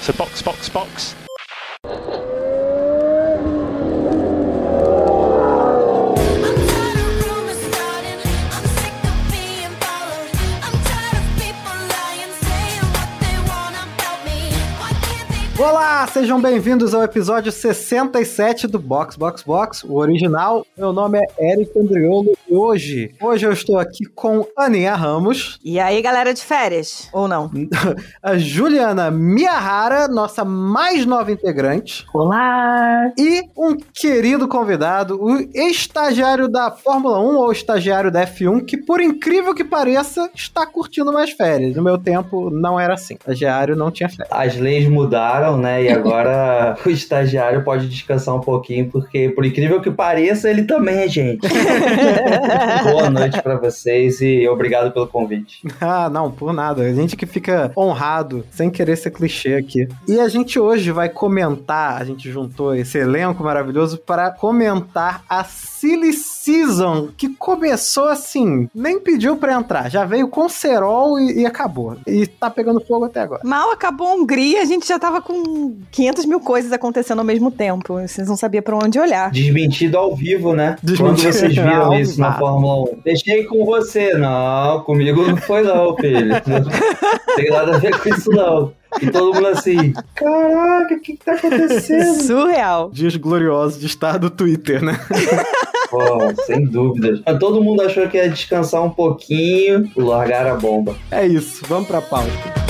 So box, box, box. Sejam bem-vindos ao episódio 67 do Box Box Box, o original. Meu nome é Eric Andriolo e hoje, hoje eu estou aqui com Aninha Ramos. E aí, galera de férias? Ou não? a Juliana Miyahara, nossa mais nova integrante. Olá! E um querido convidado, o estagiário da Fórmula 1 ou estagiário da F1, que por incrível que pareça, está curtindo mais férias. No meu tempo não era assim. Estagiário não tinha férias. As leis mudaram né? E agora o estagiário pode descansar um pouquinho, porque por incrível que pareça, ele também é gente. Boa noite para vocês e obrigado pelo convite. Ah, não, por nada. A gente que fica honrado, sem querer ser clichê aqui. E a gente hoje vai comentar, a gente juntou esse elenco maravilhoso para comentar a Silly Season, que começou assim, nem pediu para entrar, já veio com cerol e, e, acabou. E tá pegando fogo até agora. Mal acabou a Hungria, a gente já tava com 500 mil coisas acontecendo ao mesmo tempo. Vocês não sabiam para onde olhar. Desmentido ao vivo, né? Desmentido. Quando vocês viram isso na Fórmula 1. Deixei com você. Não, comigo não foi não, filho. Não tem nada a ver com isso não. E todo mundo assim, caraca, o que, que tá acontecendo? Surreal. Dias gloriosos de estar do Twitter, né? Pô, sem dúvidas. Todo mundo achou que ia descansar um pouquinho e largar a bomba. É isso, vamos pra pauta.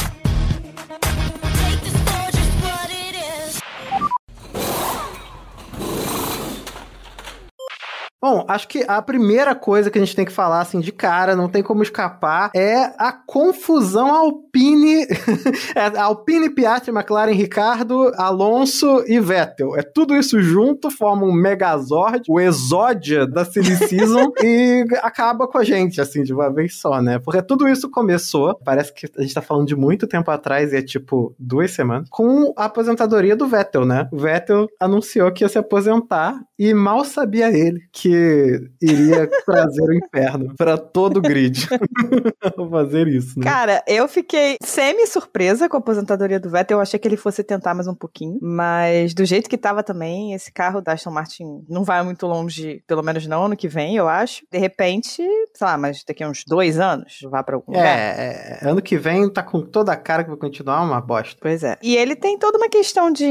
Acho que a primeira coisa que a gente tem que falar, assim, de cara, não tem como escapar, é a confusão Alpine. é, Alpine, Piastri, McLaren, Ricardo, Alonso e Vettel. É tudo isso junto, forma um Megazord, o Exódia da Silly Season, e acaba com a gente, assim, de uma vez só, né? Porque tudo isso começou, parece que a gente tá falando de muito tempo atrás, e é tipo duas semanas, com a aposentadoria do Vettel, né? O Vettel anunciou que ia se aposentar, e mal sabia ele que iria trazer o inferno para todo o grid. fazer isso, né? Cara, eu fiquei semi-surpresa com a aposentadoria do Vettel. Eu achei que ele fosse tentar mais um pouquinho. Mas do jeito que tava também, esse carro da Aston Martin não vai muito longe, pelo menos não ano que vem, eu acho. De repente, sei lá, mas daqui a uns dois anos, vai pra algum é, lugar. É, ano que vem tá com toda a cara que vai continuar uma bosta. Pois é. E ele tem toda uma questão de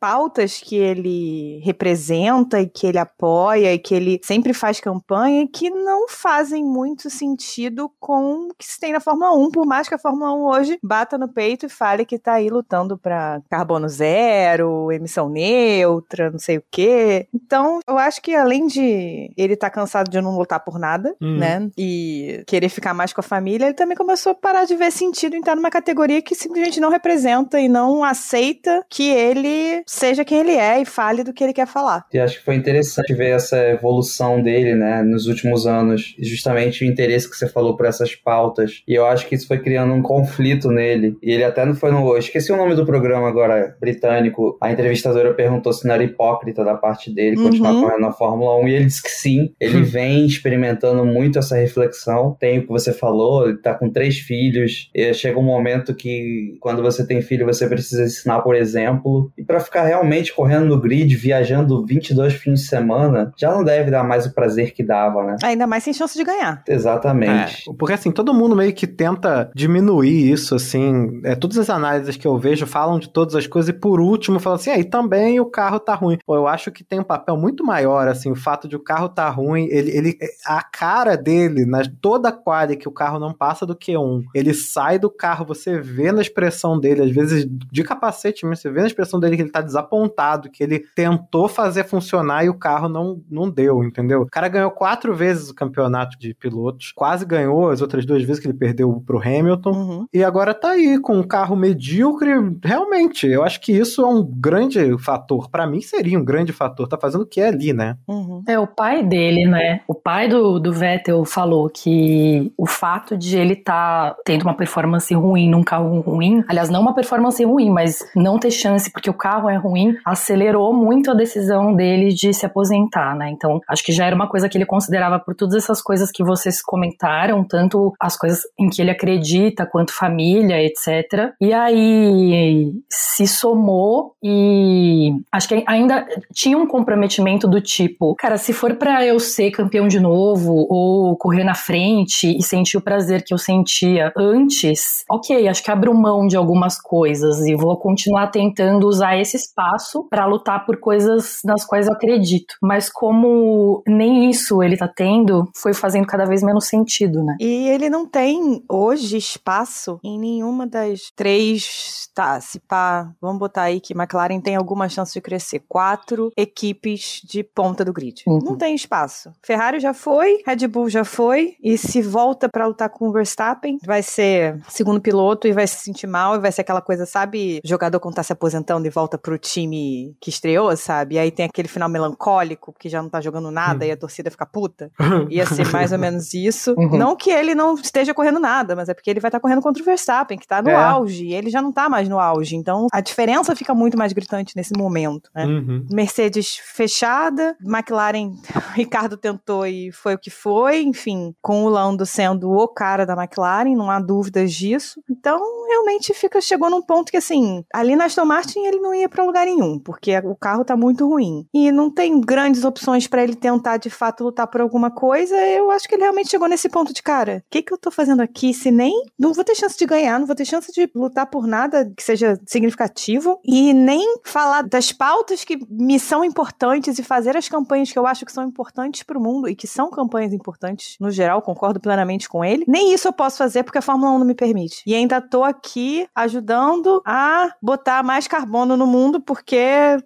pautas que ele representa e que ele apoia e que ele sempre faz campanha que não fazem muito sentido com o que se tem na Fórmula 1, por mais que a Fórmula 1 hoje bata no peito e fale que tá aí lutando para carbono zero, emissão neutra, não sei o quê. Então, eu acho que além de ele estar tá cansado de não lutar por nada, hum. né, e querer ficar mais com a família, ele também começou a parar de ver sentido em estar numa categoria que simplesmente não representa e não aceita que ele seja quem ele é e fale do que ele quer falar. E acho que foi interessante ver essa evolução dele né, nos últimos anos, justamente o interesse que você falou por essas pautas. E eu acho que isso foi criando um conflito nele. E ele até não foi no. Esqueci o nome do programa agora, britânico. A entrevistadora perguntou se não era hipócrita da parte dele uhum. continuar correndo na Fórmula 1. E ele disse que sim. Ele hum. vem experimentando muito essa reflexão. Tem o que você falou, ele tá com três filhos. E chega um momento que, quando você tem filho, você precisa ensinar, por exemplo. E para ficar realmente correndo no grid, viajando 22 fins de semana, já não deve dar mais o prazer que dava, né? Ainda mais sem chance de ganhar. Exatamente. É, porque assim, todo mundo meio que tenta diminuir isso, assim. É, todas as análises que eu vejo falam de todas as coisas e por último falam assim, aí ah, também o carro tá ruim. Pô, eu acho que tem um papel muito maior, assim, o fato de o carro tá ruim, ele, ele a cara dele, na, toda a quadra que o carro não passa do Q1, ele sai do carro, você vê na expressão dele, às vezes de capacete mesmo, você vê na expressão dele que ele tá desapontado, que ele tentou fazer funcionar e o carro não, não deu, entendeu? Cara ganhou quatro vezes o campeonato de pilotos, quase ganhou as outras duas vezes que ele perdeu pro Hamilton, uhum. e agora tá aí com um carro medíocre. Realmente, eu acho que isso é um grande fator. para mim seria um grande fator. Tá fazendo o que é ali, né? Uhum. É o pai dele, né? O pai do, do Vettel falou, que o fato de ele estar tá tendo uma performance ruim num carro ruim, aliás, não uma performance ruim, mas não ter chance porque o carro é ruim, acelerou muito a decisão dele de se aposentar, né? Então, acho que já era uma coisa que ele considerava por todas essas coisas que vocês comentaram, tanto as coisas em que ele acredita, quanto família, etc. E aí se somou e acho que ainda tinha um comprometimento do tipo, cara, se for para eu ser campeão de novo ou correr na frente e sentir o prazer que eu sentia antes, ok, acho que abro mão de algumas coisas e vou continuar tentando usar esse espaço para lutar por coisas nas quais eu acredito. Mas como nem isso ele tá tendo, foi fazendo cada vez menos sentido, né? E ele não tem hoje espaço em nenhuma das três, tá, se pá, vamos botar aí que McLaren tem alguma chance de crescer. Quatro equipes de ponta do grid. Uhum. Não tem espaço. Ferrari já foi, Red Bull já foi, e se volta para lutar com o Verstappen, vai ser segundo piloto e vai se sentir mal, e vai ser aquela coisa, sabe, jogador quando tá se aposentando e volta pro time que estreou, sabe? E aí tem aquele final melancólico, que já não tá jogando nada uhum. E a torcida fica puta. Ia ser mais ou menos isso. Uhum. Não que ele não esteja correndo nada, mas é porque ele vai estar tá correndo contra o Verstappen, que tá no é. auge, e ele já não tá mais no auge. Então a diferença fica muito mais gritante nesse momento, né? Uhum. Mercedes fechada, McLaren, Ricardo tentou e foi o que foi, enfim, com o Lando sendo o cara da McLaren, não há dúvidas disso. Então, realmente fica chegou num ponto que assim, ali na Aston Martin ele não ia para lugar nenhum, porque o carro tá muito ruim. E não tem grandes opções para ele tentar de fato lutar por alguma coisa. Eu acho que ele realmente chegou nesse ponto de cara, o que que eu tô fazendo aqui se nem não vou ter chance de ganhar, não vou ter chance de lutar por nada que seja significativo e nem falar das pautas que me são importantes e fazer as campanhas que eu acho que são importantes para o mundo e que são campanhas importantes no geral, concordo plenamente com ele. Nem isso eu posso fazer porque a Fórmula 1 não me permite. E ainda tô aqui ajudando a botar mais carbono no mundo porque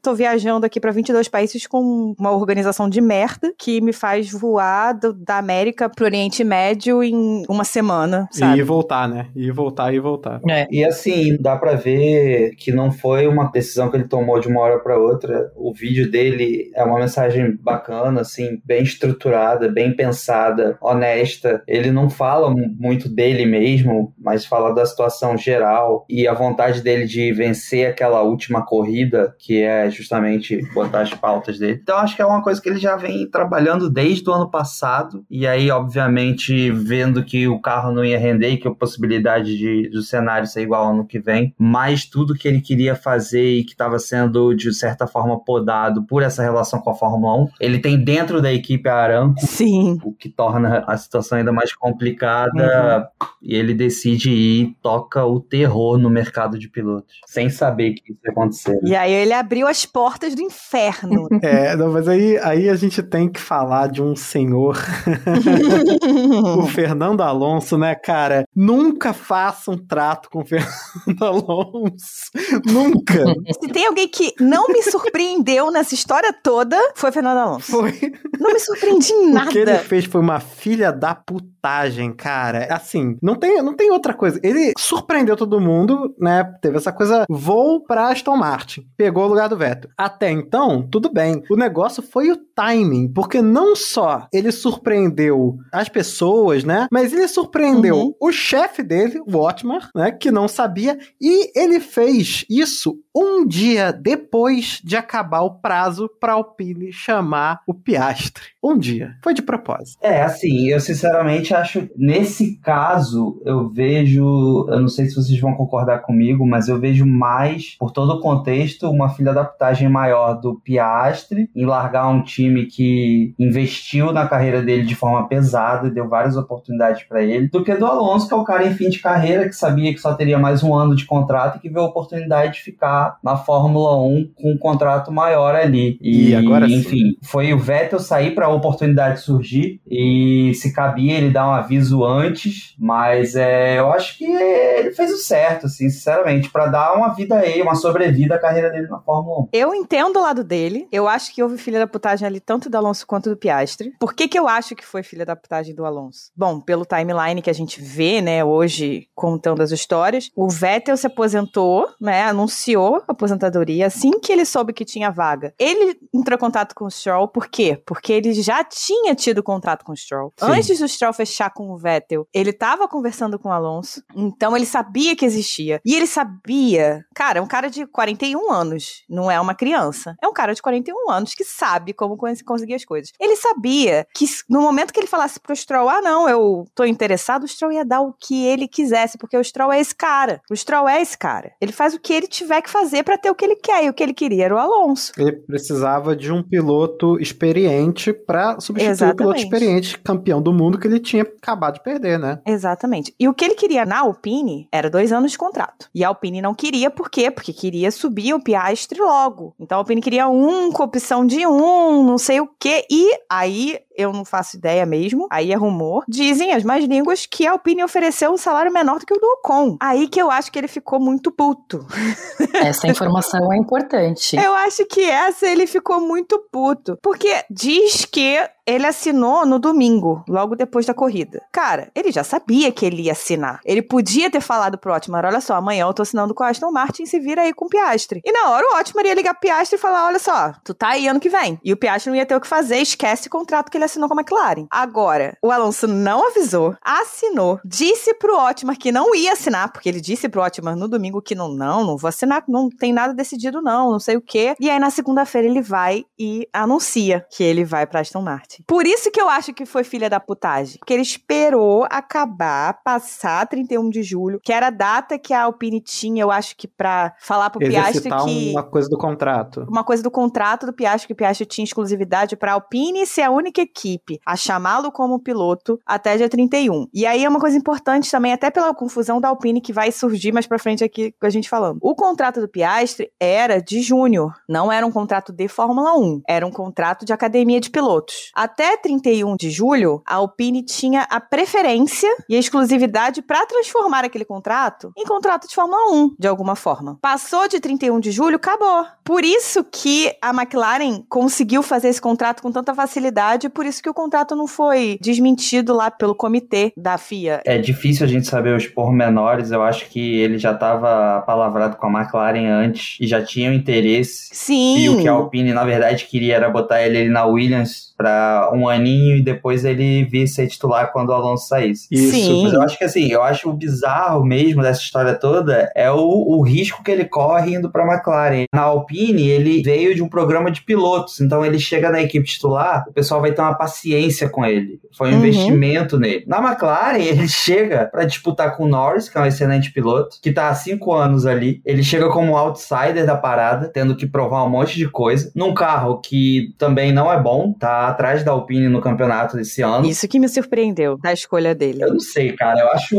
tô viajando aqui para 22 países com uma organização de merda que me faz voar do, da América pro Oriente Médio em uma semana, sabe? E voltar, né? E voltar e voltar. É. E assim, dá para ver que não foi uma decisão que ele tomou de uma hora para outra. O vídeo dele é uma mensagem bacana, assim, bem estruturada, bem pensada, honesta. Ele não fala muito dele mesmo, mas fala da situação geral e a vontade dele de vencer aquela última corrida, que é justamente botar as pautas dele. Então acho que é uma coisa que ele já vem trabalhando desde o ano passado. E aí, obviamente, vendo que o carro não ia render e que a possibilidade de, do cenário ser igual ao ano que vem, mas tudo que ele queria fazer e que estava sendo, de certa forma, podado por essa relação com a Fórmula 1, ele tem dentro da equipe a Aramco, Sim. o que torna a situação ainda mais complicada. Uhum. E ele decide ir e toca o terror no mercado de pilotos, sem saber que isso ia acontecer. E aí ele abriu as portas do inferno. é, não, mas aí, aí a gente tem que falar de um senhor, o Fernando Alonso, né, cara? Nunca faça um trato com o Fernando Alonso. Nunca. Se tem alguém que não me surpreendeu nessa história toda, foi Fernando Alonso. Foi. Não me surpreendi em nada. O que ele fez foi uma filha da putagem, cara. Assim, não tem, não tem outra coisa. Ele surpreendeu todo mundo, né? Teve essa coisa, vou pra Aston Martin. Pegou o lugar do Vettel. Até então, tudo bem. O negócio foi o timing, porque não só ele surpreendeu as pessoas, né? Mas ele surpreendeu uhum. o chefe dele, o Otmar, né? Que não sabia. E ele fez isso um dia depois de acabar o prazo para Alpine chamar o Piastre. Um dia. Foi de propósito. É, assim, eu sinceramente acho, nesse caso, eu vejo, eu não sei se vocês vão concordar comigo, mas eu vejo mais, por todo o contexto, uma filha adaptagem maior do Piastre em largar um time que investiu na carreira dele de forma pesada, deu várias oportunidades para ele, do que do Alonso, que é o cara em fim de carreira, que sabia que só teria mais um ano de contrato e que viu a oportunidade de ficar na Fórmula 1 com um contrato maior ali. E, e agora enfim, sim. foi o Vettel sair para a oportunidade surgir e se cabia ele dar um aviso antes, mas é, eu acho que ele fez o certo, assim, sinceramente, para dar uma vida aí, uma sobrevida à carreira dele na Fórmula 1. Eu entendo o lado dele. Eu acho que houve filha da putagem ali tanto do Alonso quanto do Piastre. Por que que eu acho que foi filha da putagem do Alonso? Bom, pelo timeline que a gente vê, né, hoje contando as histórias, o Vettel se aposentou, né, anunciou a aposentadoria assim que ele soube que tinha vaga. Ele entrou em contato com o Stroll, por quê? Porque ele já tinha tido contrato com o Stroll. Sim. Antes do Stroll fechar com o Vettel, ele tava conversando com o Alonso, então ele sabia que existia. E ele sabia, cara, é um cara de 41 anos, não é uma criança. É um cara de 41 anos que sabe como conseguir as coisas. Ele sabia que no momento que ele falasse pro Stroll, ah, não, eu tô interessado, o Stroll ia dar o que ele quisesse, porque o Stroll é esse cara. O Stroll é esse cara. Ele faz o que ele tiver que fazer para ter o que ele quer, e o que ele queria era o Alonso. Ele precisava de um piloto experiente para substituir Exatamente. o piloto experiente, campeão do mundo que ele tinha acabado de perder, né? Exatamente. E o que ele queria na Alpine era dois anos de contrato. E a Alpine não queria, por quê? Porque queria subir o Piastri logo. Então a Alpine queria um com opção de um, não sei o quê. E aí eu não faço ideia mesmo, aí é rumor. Dizem as mais línguas que a Alpine ofereceu um salário menor do que o do Ocon. Aí que eu acho que ele ficou muito puto. Essa informação é importante. Eu acho que essa ele ficou muito puto. Porque diz que ele assinou no domingo, logo depois da corrida. Cara, ele já sabia que ele ia assinar. Ele podia ter falado pro Otmar, olha só, amanhã eu tô assinando com a Aston Martin, se vira aí com o Piastre. E na hora o Otmar ia ligar pro Piastre e falar, olha só, tu tá aí ano que vem. E o Piastre não ia ter o que fazer, esquece o contrato que ele assinou com a McLaren. Agora, o Alonso não avisou, assinou, disse pro Otmar que não ia assinar, porque ele disse pro Otmar no domingo que não, não, não vou assinar, não tem nada decidido não, não sei o quê. E aí na segunda-feira ele vai e anuncia que ele vai pra Aston Martin. Por isso que eu acho que foi filha da putagem. Porque ele esperou acabar, passar 31 de julho, que era a data que a Alpine tinha, eu acho que pra falar pro Piastri que... uma coisa do contrato. Uma coisa do contrato do Piastri, que o Piastri tinha exclusividade pra Alpine ser a única equipe a chamá-lo como piloto até dia 31. E aí é uma coisa importante também, até pela confusão da Alpine que vai surgir mais pra frente aqui com a gente falando. O contrato do Piastri era de júnior, não era um contrato de Fórmula 1, era um contrato de academia de pilotos. Até 31 de julho, a Alpine tinha a preferência e a exclusividade para transformar aquele contrato em contrato de Fórmula 1, de alguma forma. Passou de 31 de julho, acabou. Por isso que a McLaren conseguiu fazer esse contrato com tanta facilidade, por isso que o contrato não foi desmentido lá pelo comitê da FIA. É difícil a gente saber os pormenores, eu acho que ele já estava palavrado com a McLaren antes e já tinha o interesse. Sim. E o que a Alpine, na verdade, queria era botar ele na Williams para um aninho e depois ele vir ser titular quando o Alonso saísse. Isso. Sim. Mas eu acho que assim, eu acho o bizarro mesmo dessa história toda é o, o risco que ele corre indo para McLaren. Na Alpine, ele veio de um programa de pilotos, então ele chega na equipe titular, o pessoal vai ter uma paciência com ele. Foi um uhum. investimento nele. Na McLaren, ele chega para disputar com o Norris, que é um excelente piloto, que tá há cinco anos ali. Ele chega como outsider da parada, tendo que provar um monte de coisa, num carro que também não é bom, tá atrás da Alpine no campeonato desse ano. Isso que me surpreendeu da escolha dele. Eu não sei, cara. Eu acho.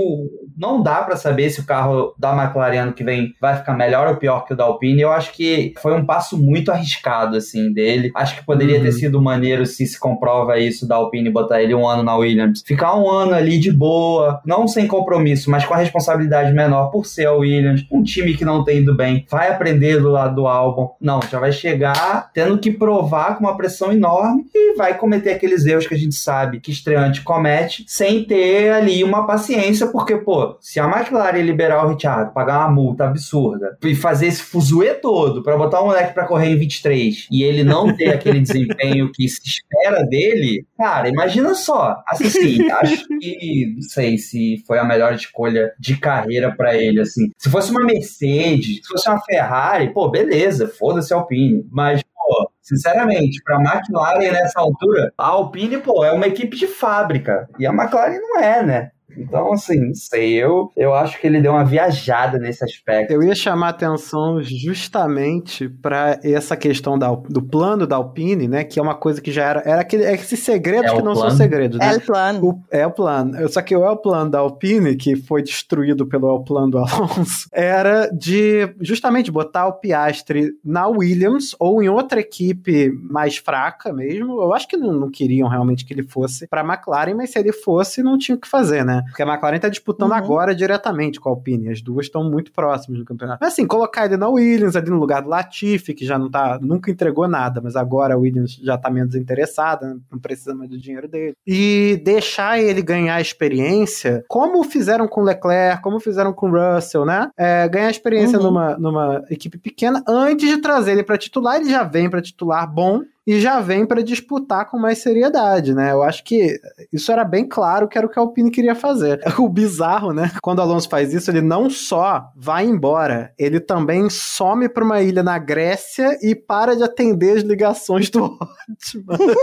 Não dá para saber se o carro da McLaren ano que vem vai ficar melhor ou pior que o da Alpine. Eu acho que foi um passo muito arriscado, assim, dele. Acho que poderia uhum. ter sido maneiro se se comprova isso da Alpine botar ele um ano na Williams. Ficar um ano ali de boa, não sem compromisso, mas com a responsabilidade menor por ser a Williams. Um time que não tem ido bem, vai aprender do lado do álbum. Não, já vai chegar tendo que provar com uma pressão enorme e vai cometer aqueles erros que a gente sabe que estreante comete, sem ter ali uma paciência, porque, pô, se a McLaren liberar o Richard, pagar uma multa absurda e fazer esse fuzuê todo para botar um moleque para correr em 23 e ele não ter aquele desempenho que se espera dele, cara, imagina só. Assim, acho que não sei se foi a melhor escolha de carreira para ele, assim. Se fosse uma Mercedes, se fosse uma Ferrari, pô, beleza, foda-se Alpine, mas pô, sinceramente, para a McLaren nessa altura, a Alpine, pô, é uma equipe de fábrica. E a McLaren não é, né? Então, assim, não sei. Eu, eu acho que ele deu uma viajada nesse aspecto. Eu ia chamar atenção justamente para essa questão da, do plano da Alpine, né? Que é uma coisa que já era. Era aquele, é esses segredos é que não plano. são segredos, né? É o plano. O, é o plano. Só que o El Plano da Alpine, que foi destruído pelo El Plano do Alonso, era de justamente botar o Piastre na Williams ou em outra equipe mais fraca mesmo. Eu acho que não, não queriam realmente que ele fosse para McLaren, mas se ele fosse, não tinha o que fazer, né? Porque a McLaren tá disputando uhum. agora diretamente com a Alpine. As duas estão muito próximas no campeonato. Mas assim, colocar ele na Williams, ali no lugar do Latifi, que já não tá, nunca entregou nada, mas agora a Williams já tá menos interessada, não precisa mais do dinheiro dele. E deixar ele ganhar experiência, como fizeram com Leclerc, como fizeram com Russell, né? É, ganhar experiência uhum. numa, numa equipe pequena antes de trazer ele para titular. Ele já vem para titular bom e já vem para disputar com mais seriedade, né? Eu acho que isso era bem claro que era o que a Alpine queria fazer. O bizarro, né? Quando o Alonso faz isso, ele não só vai embora, ele também some para uma ilha na Grécia e para de atender as ligações do Hotman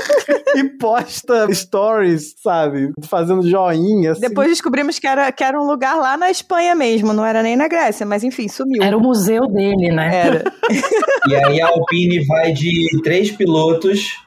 e posta stories, sabe? Fazendo joinha. Assim. Depois descobrimos que era, que era um lugar lá na Espanha mesmo, não era nem na Grécia, mas enfim, sumiu. Era o museu dele, né? Era. E aí a Alpine vai de três pilotos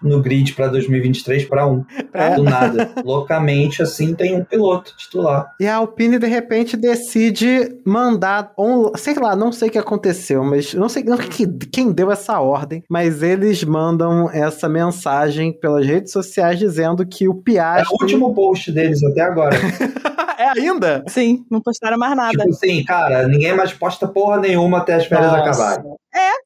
no grid para 2023 para um. É. Do nada. Loucamente, assim, tem um piloto titular. E a Alpine, de repente, decide mandar. Um, sei lá, não sei o que aconteceu, mas não sei não, que, quem deu essa ordem, mas eles mandam essa mensagem pelas redes sociais dizendo que o É Piastri. o último post deles até agora. é ainda? Sim, não postaram mais nada. tipo assim, cara, ninguém mais posta porra nenhuma até as férias Nossa. acabarem.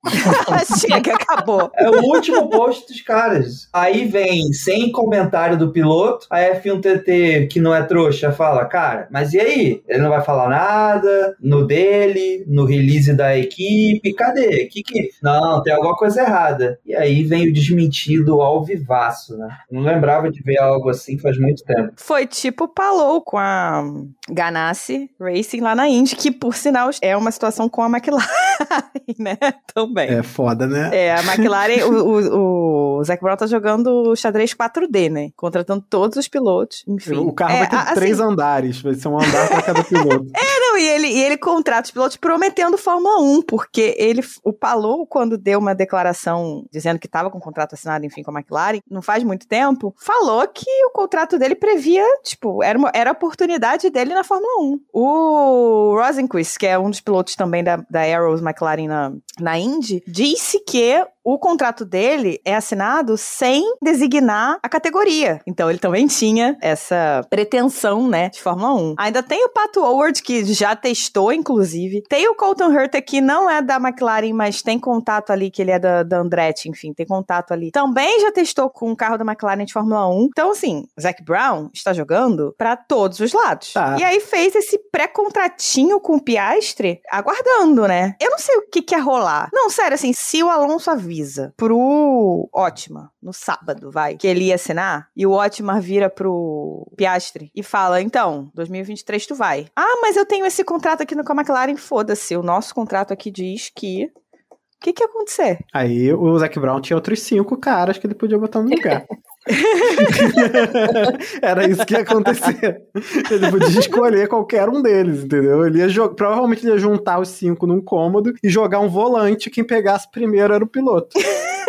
Chega, acabou. É o último post dos caras. Aí vem sem comentário do piloto, a F1TT, que não é trouxa, fala, cara, mas e aí? Ele não vai falar nada no dele, no release da equipe, cadê? Que que... Não, tem alguma coisa errada. E aí vem o desmentido ao vivaço, né? Não lembrava de ver algo assim faz muito tempo. Foi tipo Palou com a Ganassi Racing lá na Indy, que por sinal é uma situação com a McLaren, né? Também. É foda, né? É, a McLaren, o, o, o Zac Brown tá jogando xadrez 4D, né? Contratando todos os pilotos, enfim. O carro É, vai ter a- três assim, andares, vai ser um andar para cada piloto. Não, e ele, e ele contrata os pilotos prometendo Fórmula 1, porque ele, o Palou, quando deu uma declaração dizendo que estava com o contrato assinado, enfim, com a McLaren, não faz muito tempo, falou que o contrato dele previa, tipo, era, uma, era a oportunidade dele na Fórmula 1. O Rosenquist, que é um dos pilotos também da, da Arrows McLaren na, na Indy, disse que o contrato dele é assinado sem designar a categoria. Então ele também tinha essa pretensão, né, de Fórmula 1. Ainda tem o Pato Howard, que já testou, inclusive. Tem o Colton Herta, que não é da McLaren, mas tem contato ali, que ele é da, da Andretti, enfim, tem contato ali. Também já testou com o carro da McLaren de Fórmula 1. Então, assim, Zac Brown está jogando para todos os lados. Tá. E aí fez esse pré-contratinho com o Piastre, aguardando, né? Eu não sei o que, que é rolar. Não, sério, assim, se o Alonso avisa pro Ótima no sábado, vai, que ele ia assinar, e o Ótima vira pro Piastre e fala: então, 2023 tu vai. Ah, mas eu tenho esse contrato aqui no com a McLaren, foda-se. O nosso contrato aqui diz que. O que, que ia acontecer? Aí o Zac Brown tinha outros cinco caras que ele podia botar no lugar. Era isso que ia acontecer. Ele podia escolher qualquer um deles, entendeu? Ele ia jo- provavelmente ele ia juntar os cinco num cômodo e jogar um volante. Quem pegasse primeiro era o piloto.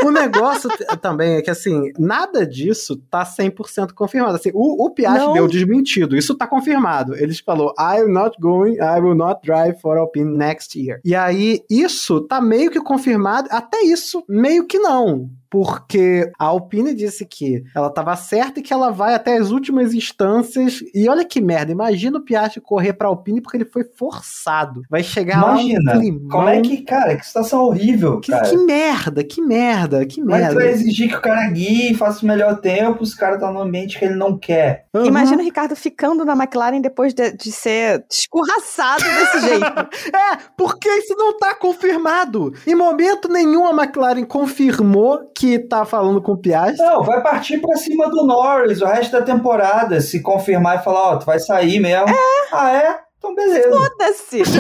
O negócio também é que, assim, nada disso tá 100% confirmado. Assim, o, o Não. deu desmentido. Isso tá confirmado. Eles falou, I'm not going, I will not drive for Alpine next year. E aí, isso tá meio que confirmado. Até isso, meio que não. Porque a Alpine disse que ela tava certa e que ela vai até as últimas instâncias. E olha que merda, imagina o Piastri correr pra Alpine porque ele foi forçado. Vai chegar Imagina, lá um climão. como é que, cara, que situação horrível, Que, cara. que merda, que merda, que Como é que tu merda. vai exigir que o cara guie, faça o melhor tempo, se o cara tá no ambiente que ele não quer? Uhum. Imagina o Ricardo ficando na McLaren depois de, de ser escorraçado desse jeito. É, porque isso não tá confirmado. Em momento nenhum a McLaren confirmou que tá falando com o Piastri. Não, vai partir pra cima do Norris o resto da temporada. Se confirmar e falar, ó, tu vai sair mesmo. Ah, é? Então beleza. Foda-se!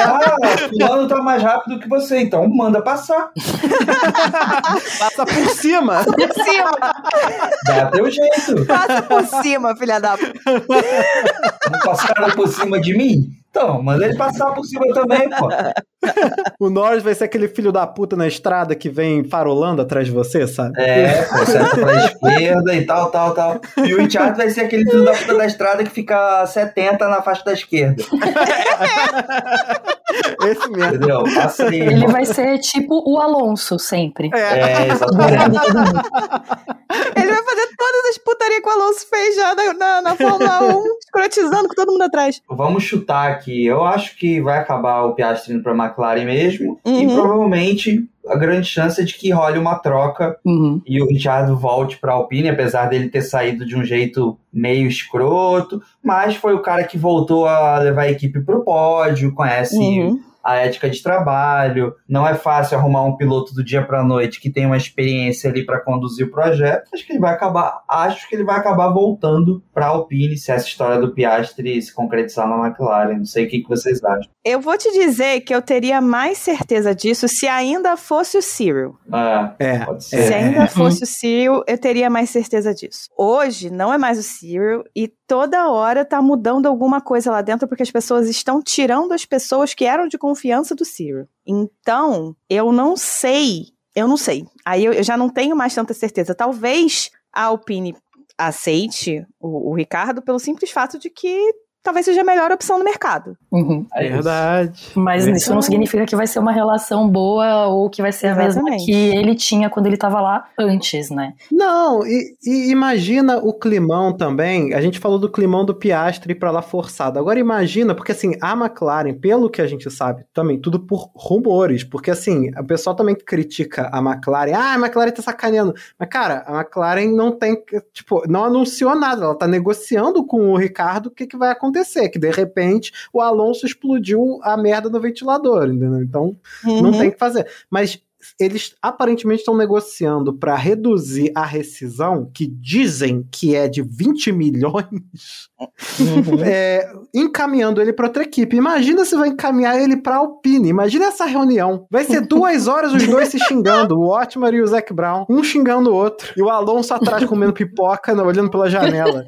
Ah, fulano tá mais rápido que você, então manda passar. Passa por cima. Por cima! Dá teu jeito. Passa por cima, filha da. Não passaram por cima de mim? Então, manda ele passar por cima também, pô. O Norris vai ser aquele filho da puta na estrada que vem farolando atrás de você, sabe? É, pô, senta pra esquerda e tal, tal, tal. E o Richard vai ser aquele filho da puta da estrada que fica 70 na faixa da esquerda. Esse mesmo. Entendeu? Passa aí. Ele vai ser tipo o Alonso sempre. É, exatamente. Ele vai fazer todas as putarias que o Alonso fez já na, na, na Fórmula 1, escrotizando com todo mundo atrás. Vamos chutar aqui. Eu acho que vai acabar o Piastri indo pra McLaren mesmo. E Uhum. provavelmente a grande chance é de que role uma troca Uhum. e o Richard volte pra Alpine, apesar dele ter saído de um jeito meio escroto. Mas foi o cara que voltou a levar a equipe pro pódio, conhece Uhum. A ética de trabalho, não é fácil arrumar um piloto do dia para noite que tem uma experiência ali para conduzir o projeto. Acho que ele vai acabar, acho que ele vai acabar voltando para a Alpine se essa história do Piastri se concretizar na McLaren. Não sei o que, que vocês acham. Eu vou te dizer que eu teria mais certeza disso se ainda fosse o Cyril. É, É. pode ser. Se ainda fosse o Cyril, eu teria mais certeza disso. Hoje, não é mais o Cyril e toda hora tá mudando alguma coisa lá dentro porque as pessoas estão tirando as pessoas que eram de confiança do Cyril. Então, eu não sei, eu não sei. Aí eu, eu já não tenho mais tanta certeza. Talvez a Alpine aceite o, o Ricardo pelo simples fato de que talvez seja a melhor opção no mercado. Uhum. É isso. Verdade. Mas Verdade. isso não significa que vai ser uma relação boa ou que vai ser a mesma Exatamente. que ele tinha quando ele tava lá antes, né? Não, e, e imagina o climão também. A gente falou do climão do Piastri pra lá forçado. Agora imagina, porque assim, a McLaren, pelo que a gente sabe, também tudo por rumores. Porque assim, o pessoal também critica a McLaren. Ah, a McLaren tá sacaneando. Mas cara, a McLaren não tem, tipo, não anunciou nada. Ela tá negociando com o Ricardo o que, que vai acontecer. Que de repente o Alonso explodiu a merda no ventilador, entendeu? Então não Uhum. tem o que fazer. Mas eles aparentemente estão negociando para reduzir a rescisão, que dizem que é de 20 milhões, Uhum. é, encaminhando ele para outra equipe. Imagina se vai encaminhar ele para Alpine. Imagina essa reunião. Vai ser duas horas os dois se xingando, o Otmar e o Zac Brown, um xingando o outro, e o Alonso atrás comendo pipoca, não, olhando pela janela.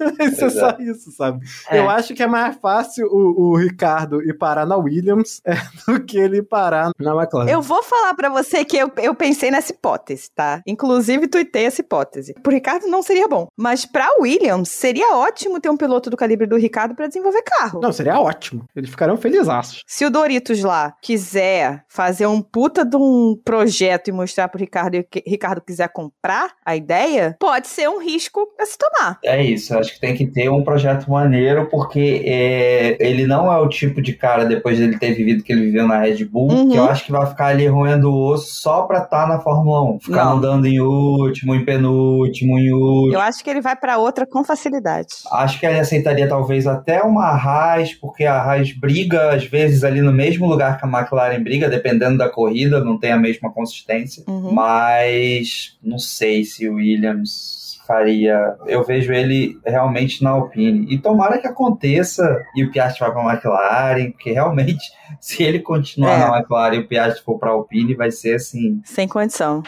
Vai ser só isso, sabe? É. Eu acho que é mais fácil o, o Ricardo ir parar na Williams é, do que ele parar na McLaren. Eu vou falar pra você que eu, eu pensei nessa hipótese, tá? Inclusive, tuitei essa hipótese. Pro Ricardo não seria bom. Mas pra Williams, seria ótimo ter um piloto do calibre do Ricardo pra desenvolver carro. Não, seria ótimo. Eles ficariam felizaços. Se o Doritos lá quiser fazer um puta de um projeto e mostrar pro Ricardo e o que- Ricardo quiser comprar a ideia, pode ser um risco a se tomar. É isso, acho que tem que ter um projeto maneiro, porque é, ele não é o tipo de cara, depois dele ter vivido que ele viveu na Red Bull, Uhum. que eu acho que vai ficar ali roendo o osso só pra estar na Fórmula 1. Ficar Não. andando em último, em penúltimo, em último. Eu acho que ele vai pra outra com facilidade. Acho que ele aceitaria talvez até uma Haas, porque a Haas briga às vezes ali no mesmo lugar que a McLaren briga, dependendo da corrida, não tem a mesma consistência. Uhum. Mas não sei se o Williams faria. Eu vejo ele realmente na Alpine. E tomara que aconteça e o Piastri vá para a McLaren, porque realmente, se ele continuar É. na McLaren e o Piastri for para a Alpine, vai ser assim. Sem condição.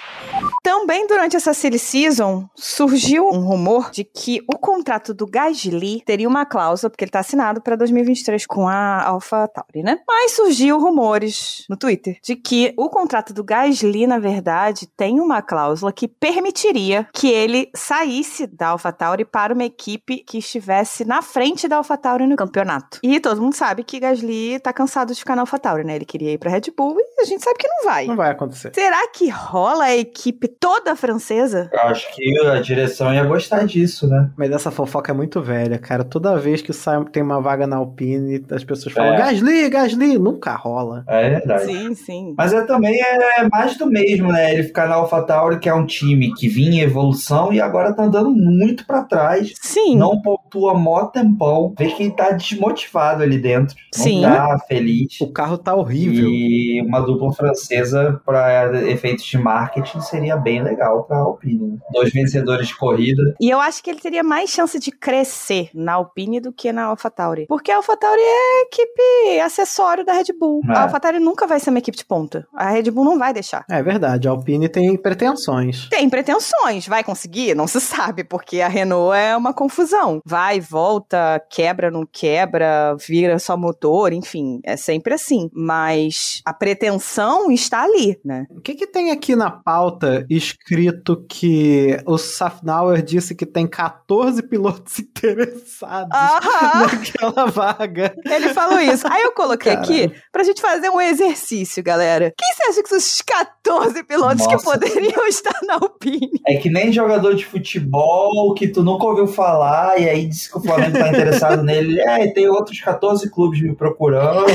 Também durante essa silly season surgiu um rumor de que o contrato do Gasly teria uma cláusula, porque ele está assinado para 2023 com a AlphaTauri, né? Mas surgiu rumores no Twitter de que o contrato do Gasly, na verdade, tem uma cláusula que permitiria que ele saísse da AlphaTauri para uma equipe que estivesse na frente da AlphaTauri no campeonato. E todo mundo sabe que Gasly tá cansado de ficar na AlphaTauri, né? Ele queria ir para Red Bull e a gente sabe que não vai. Não vai acontecer. Será que rola a equipe toda francesa? Eu acho que a direção ia gostar disso, né? Mas essa fofoca é muito velha, cara. Toda vez que sai, tem uma vaga na Alpine, as pessoas falam: É. Gasly, Gasly. Nunca rola. É verdade. Sim, sim. Mas é também é mais do mesmo, né? Ele ficar na AlphaTauri, que é um time que vinha em evolução e agora tá andando muito pra trás. Sim. Não pontua mó tempão. Vê que ele tá desmotivado ali dentro. Não Sim. tá feliz. O carro tá horrível. E uma dupla francesa para efeitos de marketing seria bem legal pra Alpine. Né? Dois vencedores de corrida. E eu acho que ele teria mais chance de crescer na Alpine do que na AlphaTauri. Porque a AlphaTauri é a equipe acessório da Red Bull. É. A AlphaTauri nunca vai ser uma equipe de ponta. A Red Bull não vai deixar. É verdade, a Alpine tem pretensões. Tem pretensões, vai conseguir? Não se sabe, porque a Renault é uma confusão. Vai, volta, quebra, não quebra, vira só motor, enfim, é sempre assim. Mas a pretensão está ali, né? O que, que tem aqui na pauta escrito que o Safnauer disse que tem 14 pilotos interessados Aham! naquela vaga? Ele falou isso. Aí eu coloquei Caralho. aqui pra gente fazer um exercício, galera. Quem você acha que são os 14 pilotos que Nossa. poderiam estar na Alpine? É que nem jogador de futebol que tu nunca ouviu falar e aí disse que o Flamengo tá interessado nele. É, e tem outros 14 clubes me procurando.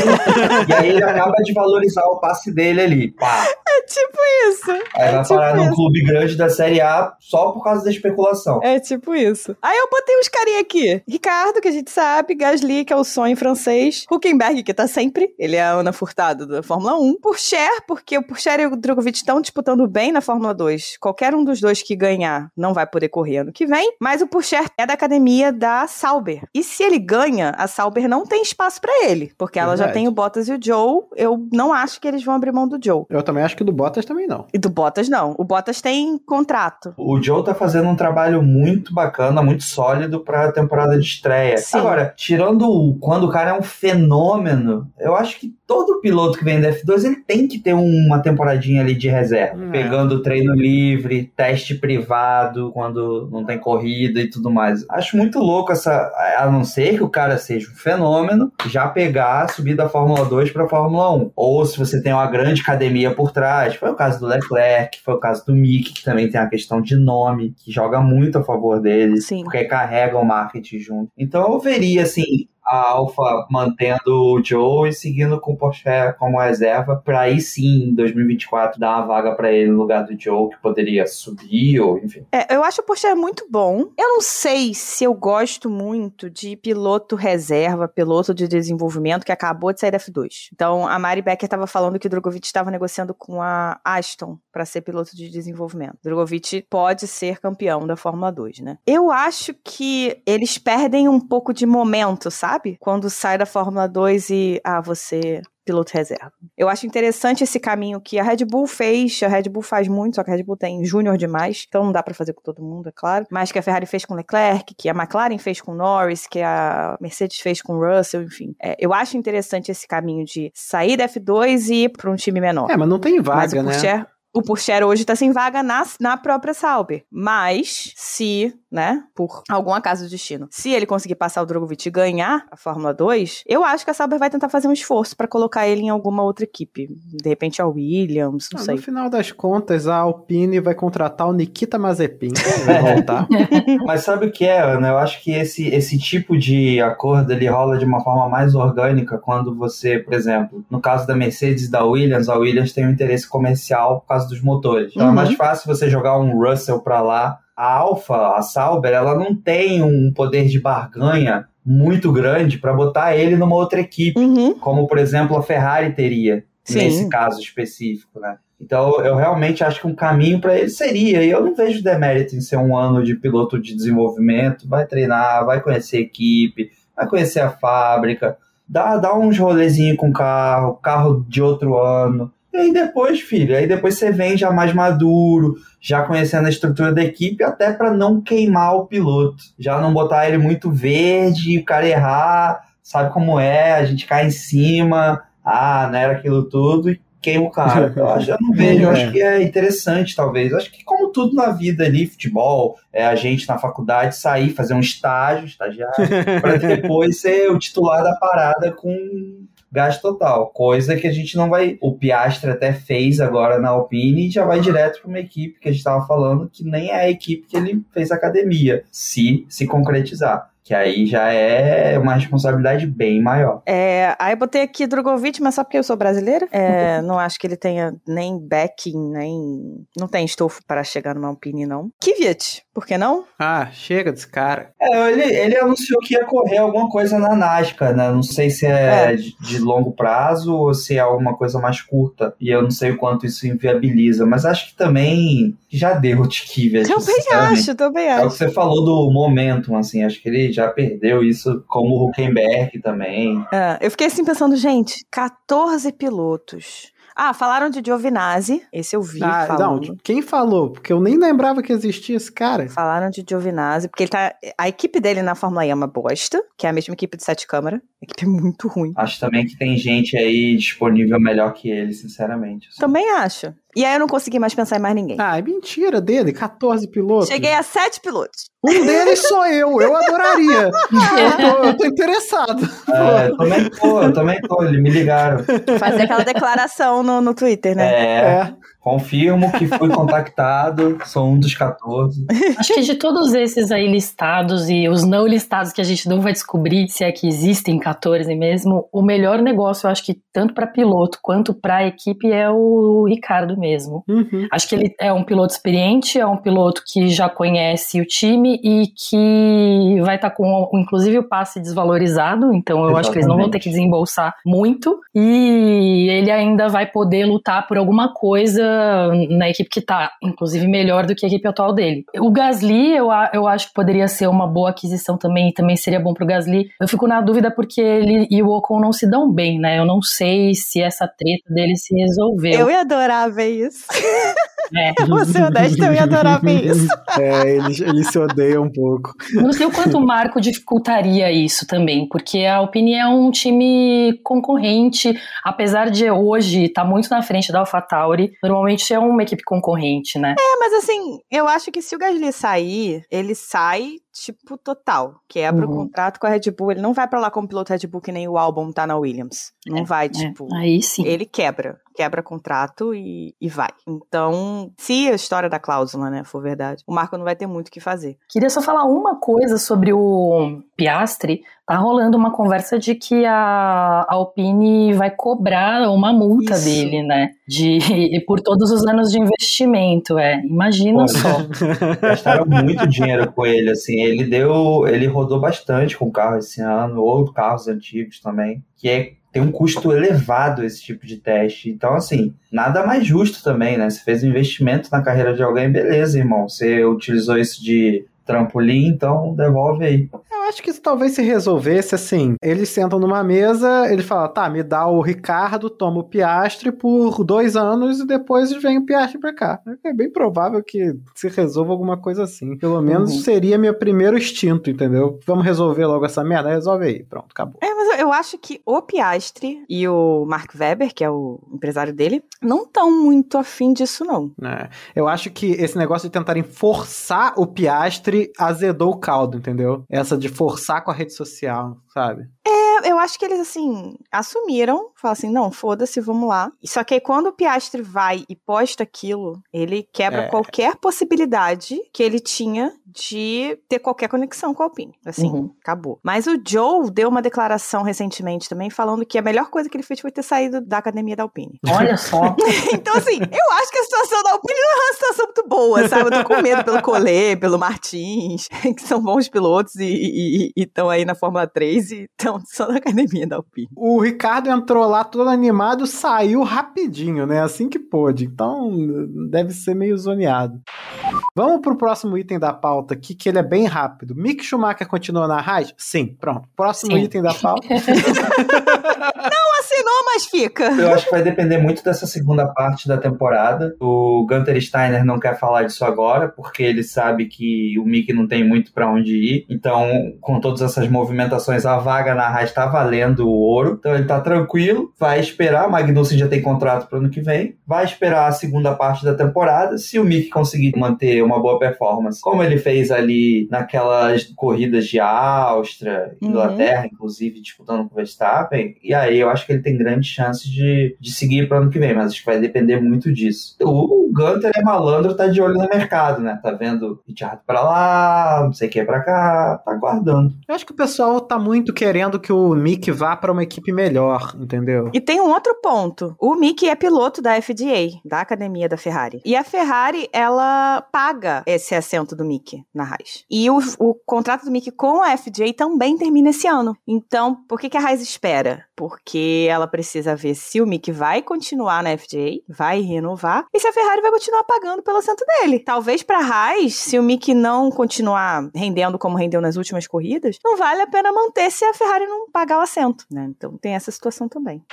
e aí ele acaba de valorizar o passe dele ali. Pá. É tipo isso. Aí é vai tipo parar num isso. clube grande da Série A só por causa da especulação. É tipo isso. Aí eu botei os carinha aqui. Ricardo, que a gente sabe, Gasly, que é o sonho francês, Huckenberg, que tá sempre, ele é a Ana Furtado da Fórmula 1, Pourchaire, porque o Pourchaire e o Drogovic estão disputando bem na Fórmula 2. Qualquer um dos dois que ganhar não vai poder correr ano que vem, mas o Pourchaire é da academia da Sauber. E se ele ganha, a Sauber não tem espaço pra ele, porque ela já Verdade. tem o Bottas e o Joe. Eu não acho que eles vão abrir mão do Joe. Eu também acho que do Bottas também não. E do Bottas não. O Bottas tem contrato. O Joe tá fazendo um trabalho muito bacana, muito sólido pra temporada de estreia. Sim. Agora, tirando o, quando o cara é um fenômeno, eu acho que todo piloto que vem da F2 ele tem que ter uma temporadinha ali de reserva. É. Pegando treino livre, teste privado, quando não tem corrida e tudo mais. Acho muito louco essa. A não ser que o cara seja um fenômeno, já pegar, subir da Fórmula 2 pra Fórmula 1. Ou se você tem uma grande academia por trás, foi o caso do Leclerc, foi o caso do Mick, que também tem a questão de nome, que joga muito a favor dele, Sim. porque carrega o marketing junto. Então eu veria, assim, a Alfa mantendo o Joe e seguindo com o Porsche como reserva, para aí sim, em 2024, dar uma vaga para ele no lugar do Joe, que poderia subir, ou enfim. É, eu acho o Porsche muito bom. Eu não sei se eu gosto muito de piloto reserva, piloto de desenvolvimento que acabou de sair da F2. Então, a Mari Becker estava falando que o Drogovic estava negociando com a Aston para ser piloto de desenvolvimento. Drogovic pode ser campeão da Fórmula 2, né? Eu acho que eles perdem um pouco de momento, sabe? Quando sai da Fórmula 2 e ah, você piloto reserva. Eu acho interessante esse caminho que a Red Bull fez, a Red Bull faz muito, só que a Red Bull tem júnior demais, então não dá pra fazer com todo mundo, é claro. Mas que a Ferrari fez com Leclerc, que a McLaren fez com Norris, que a Mercedes fez com Russell, enfim. É, eu acho interessante esse caminho de sair da F2 e ir pra um time menor. É, mas não tem vaga, o né? Pourchaire, o Pourchaire hoje tá sem vaga na, na própria Sauber. Mas, se, né, por algum acaso do destino, se ele conseguir passar o Drogovic e ganhar a Fórmula 2, eu acho que a Sauber vai tentar fazer um esforço pra colocar ele em alguma outra equipe. De repente a Williams, não Ah, sei. no final das contas, a Alpine vai contratar o Nikita Mazepin. Vai voltar. Mas sabe o que é, Ana? Eu acho que esse, esse tipo de acordo ele rola de uma forma mais orgânica quando você, por exemplo, no caso da Mercedes e da Williams, a Williams tem um interesse comercial por causa dos motores. Então Uhum. é mais fácil você jogar um Russell pra lá. A Alfa, a Sauber, ela não tem um poder de barganha muito grande pra botar ele numa outra equipe, Uhum. como por exemplo a Ferrari teria Sim. nesse caso específico, né? Então eu realmente acho que um caminho para ele seria, e eu não vejo demérito em ser um ano de piloto de desenvolvimento, vai treinar, vai conhecer a equipe, vai conhecer a fábrica, dá, dá uns rolezinhos com o carro, carro de outro ano. E aí depois, filho, aí depois você vem já mais maduro, já conhecendo a estrutura da equipe, até para não queimar o piloto. Já não botar ele muito verde, o cara errar, sabe como é, a gente cai em cima, ah, não era aquilo tudo, e queima o cara. Eu, acho, eu não vejo, eu acho que é interessante, talvez. Eu acho que, como tudo na vida ali, futebol, é a gente na faculdade sair, fazer um estágio, estagiário, para depois ser o titular da parada com gasto total. Coisa que a gente não vai. O Piastre até fez agora na Alpine e já vai direto para uma equipe que a gente estava falando que nem é a equipe que ele fez academia, se se concretizar. Que aí já é uma responsabilidade bem maior. É, aí eu botei aqui Drogovic, mas só porque eu sou brasileira. É, não acho que ele tenha nem backing, nem. Não tem estofo para chegar numa Alpine, não. Kvyat, por que não? Ah, chega desse cara. É, ele, ele anunciou que ia correr alguma coisa na NASCAR, né? Não sei se é, É. De, de longo prazo ou se é alguma coisa mais curta. E eu não sei o quanto isso inviabiliza, mas acho que também já deu o Tikivet. Também acho, também É o que acho. você falou do momentum, assim, acho que ele já perdeu isso, como o Huckenberg também. É, eu fiquei assim pensando, gente, 14 pilotos. Ah, falaram de Giovinazzi, esse eu vi Ah, não, quem falou? Porque eu nem lembrava que existia esse cara. Falaram de Giovinazzi, porque ele tá. A equipe dele na Fórmula E é uma bosta, que é a mesma equipe de sete câmara. A equipe é muito ruim. Acho também que tem gente aí disponível melhor que ele, sinceramente. assim. Também acho. E aí eu não consegui mais pensar em mais ninguém. Ah, é mentira dele, 14 pilotos. Cheguei a sete pilotos. Um deles sou eu, eu adoraria. eu, tô, eu tô interessado. É, eu também tô, eu também tô, eles me ligaram. Fazer aquela declaração no, no Twitter, né? É, É. Confirmo que fui contactado, sou um dos 14. Acho que de todos esses aí listados e os não listados que a gente não vai descobrir se é que existem 14 mesmo, o melhor negócio, eu acho que tanto para piloto quanto para equipe é o Ricardo mesmo. Uhum. Acho que ele é um piloto experiente, é um piloto que já conhece o time e que vai estar tá com, inclusive, o passe desvalorizado, então eu Exatamente. acho que eles não vão ter que desembolsar muito e ele ainda vai poder lutar por alguma coisa na equipe que tá, inclusive melhor do que a equipe atual dele. O Gasly, eu, eu acho que poderia ser uma boa aquisição também, e também seria bom pro Gasly. Eu fico na dúvida porque ele e o Ocon não se dão bem, né? Eu não sei se essa treta dele se resolveu. Eu ia adorar ver isso. É. Eu vou ser honesta, eu ia adorar ver isso. É, eles, eles se odeiam um pouco. Não sei o quanto o Marco dificultaria isso também, porque a Alpine é um time concorrente, apesar de hoje estar tá muito na frente da AlphaTauri, normalmente é uma equipe concorrente, né? É, mas assim, eu acho que se o Gasly sair, ele sai tipo, total. Quebra uhum. o contrato com a Red Bull. Ele não vai para lá como piloto Red Bull que nem o álbum tá na Williams. Não é, vai, é. tipo. É. Aí sim. Ele quebra. Quebra contrato e, e vai. Então, se a história da cláusula, né, for verdade, o Marco não vai ter muito o que fazer. Queria só falar uma coisa sobre o Piastri. Tá rolando uma conversa de que a Alpine vai cobrar uma multa Isso. dele, né? De, por todos os anos de investimento, é. Imagina Pô, só. Gastaram muito dinheiro com ele, assim ele deu, ele rodou bastante com o carro esse ano, ou carros antigos também, que é tem um custo elevado esse tipo de teste. Então, assim, nada mais justo também, né? Você fez um investimento na carreira de alguém, beleza, irmão. Você utilizou isso de trampolim, então devolve aí. Eu acho que isso talvez se resolvesse assim. Eles sentam numa mesa, ele fala: tá, me dá o Ricardo, toma o Piastre por dois anos e depois vem o Piastre pra cá. É bem provável que se resolva alguma coisa assim. Pelo menos uhum. seria meu primeiro instinto, entendeu? Vamos resolver logo essa merda? Resolve aí. Pronto, acabou. É, mas eu acho que o Piastre e o Mark Webber, que é o empresário dele, não estão muito afim disso, não. É, eu acho que esse negócio de tentarem forçar o Piastre azedou o caldo, entendeu? Essa de forçar com a rede social, sabe? É, eu acho que eles, assim, assumiram, falam assim, não, foda-se, vamos lá. Só que aí quando o Piastre vai e posta aquilo, ele quebra é. qualquer possibilidade que ele tinha de ter qualquer conexão com a Alpine. Assim, uhum. acabou. Mas o Joe deu uma declaração recentemente também, falando que a melhor coisa que ele fez foi ter saído da academia da Alpine. Olha só. então, assim, eu acho que a situação da Alpine não é uma situação muito boa, sabe? Eu tô com medo pelo Collet, pelo Martins, que são bons pilotos e estão aí na Fórmula 3 e estão só na academia da Alpine. O Ricardo entrou lá todo animado, saiu rapidinho, né? Assim que pôde. Então, deve ser meio zoneado. Vamos pro próximo item da pauta aqui, que ele é bem rápido. Mick Schumacher continua na Haas? Sim, pronto. Próximo Sim. item da pauta. Não fica. Eu acho que vai depender muito dessa segunda parte da temporada. O Gunter Steiner não quer falar disso agora, porque ele sabe que o Mick não tem muito para onde ir. Então, com todas essas movimentações, a vaga na Haas tá valendo o ouro. Então, ele tá tranquilo, vai esperar. Magnussen já tem contrato pro ano que vem. Vai esperar a segunda parte da temporada. Se o Mick conseguir manter uma boa performance, como ele fez ali naquelas corridas de Áustria, uhum. Inglaterra, uhum. inclusive, disputando com o Verstappen, e aí eu acho que ele tem grande chance de, de seguir para o ano que vem, mas acho que vai depender muito disso. O Gunter é malandro, tá de olho no mercado, né? Tá vendo Richard para lá, não sei o que para cá, tá aguardando. Eu acho que o pessoal tá muito querendo que o Mick vá para uma equipe melhor, entendeu? E tem um outro ponto. O Mick é piloto da FDA, da academia da Ferrari. E a Ferrari, ela paga esse assento do Mick na Haas. E o, o contrato do Mick com a FDA também termina esse ano. Então, por que, que a Haas espera? Porque ela precisa ver se o Mick vai continuar na FDA, vai renovar, e se a Ferrari vai continuar pagando pelo assento dele. Talvez para Haas, se o Mick não continuar rendendo como rendeu nas últimas corridas, não vale a pena manter se a Ferrari não pagar o assento, né? Então tem essa situação também.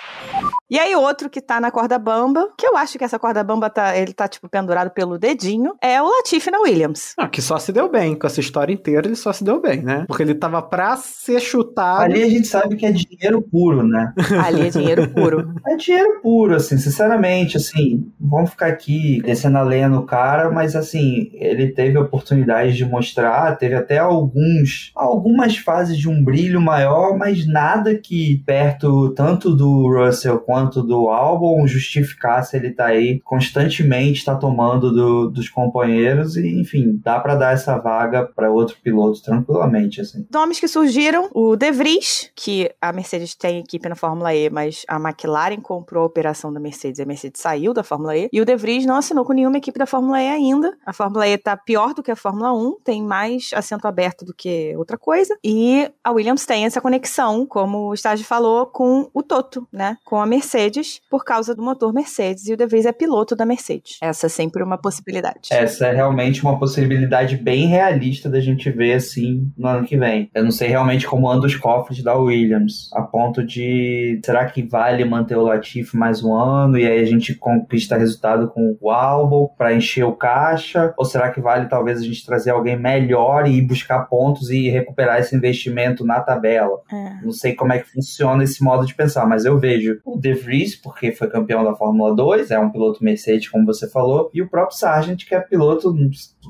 E aí outro que tá na corda bamba, que eu acho que essa corda bamba tá, ele tá tipo pendurado pelo dedinho, é o Latifi na Williams. Ah, que só se deu bem com essa história inteira, ele só se deu bem, né? Porque ele tava pra ser chutado. Ali a gente sabe que é dinheiro puro, né? Ali dinheiro puro. É dinheiro puro, assim, sinceramente, assim, vamos ficar aqui descendo a lenha no cara, mas assim, ele teve oportunidade de mostrar, teve até alguns, algumas fases de um brilho maior, mas nada que perto tanto do Russell quanto do Albon justificasse ele estar tá aí constantemente, tá tomando do, dos companheiros e, enfim, dá para dar essa vaga para outro piloto tranquilamente, assim. Nomes que surgiram, o De Vries, que a Mercedes tem equipe na Fórmula E, mas a McLaren comprou a operação da Mercedes a Mercedes saiu da Fórmula E, e o De Vries não assinou com nenhuma equipe da Fórmula E ainda. A Fórmula E tá pior do que a Fórmula 1, tem mais assento aberto do que outra coisa, e a Williams tem essa conexão, como o estágio falou, com o Toto, né, com a Mercedes, por causa do motor Mercedes, e o De Vries é piloto da Mercedes. Essa é sempre uma possibilidade. Essa é realmente uma possibilidade bem realista da gente ver, assim, no ano que vem. Eu não sei realmente como andam os cofres da Williams, a ponto de, será que vale manter o Latifi mais um ano, e aí a gente conquista resultado com o álbum para encher o caixa, ou será que vale talvez a gente trazer alguém melhor e ir buscar pontos e recuperar esse investimento na tabela? É. Não sei como é que funciona esse modo de pensar, mas eu vejo o De Vries, porque foi campeão da Fórmula 2, é um piloto Mercedes, como você falou, e o próprio Sargent, que é piloto,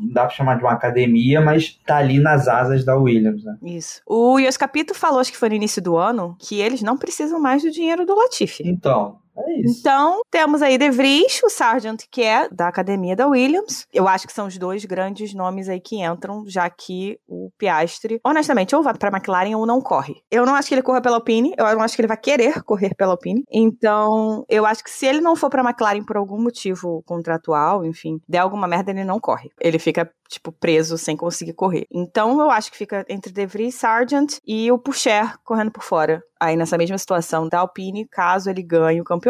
não dá para chamar de uma academia, mas tá ali nas asas da Williams, né? Isso. O Yos Capito falou, acho que foi no início do ano, que eles não precisam mais do dinheiro do Latifi. Então, é isso. Então, temos aí De Vries, o Sargent, que é da academia da Williams. Eu acho que são os dois grandes nomes aí que entram, já que o Piastri, honestamente, ou vai pra McLaren ou não corre. Eu não acho que ele corra pela Alpine, eu não acho que ele vai querer correr pela Alpine. Então, eu acho que se ele não for pra McLaren por algum motivo contratual, enfim, der alguma merda, ele não corre. Ele fica tipo, preso sem conseguir correr. Então eu acho que fica entre De Vries, Sargent e o Pucher correndo por fora. Aí nessa mesma situação da Alpine, caso ele ganhe o campeonato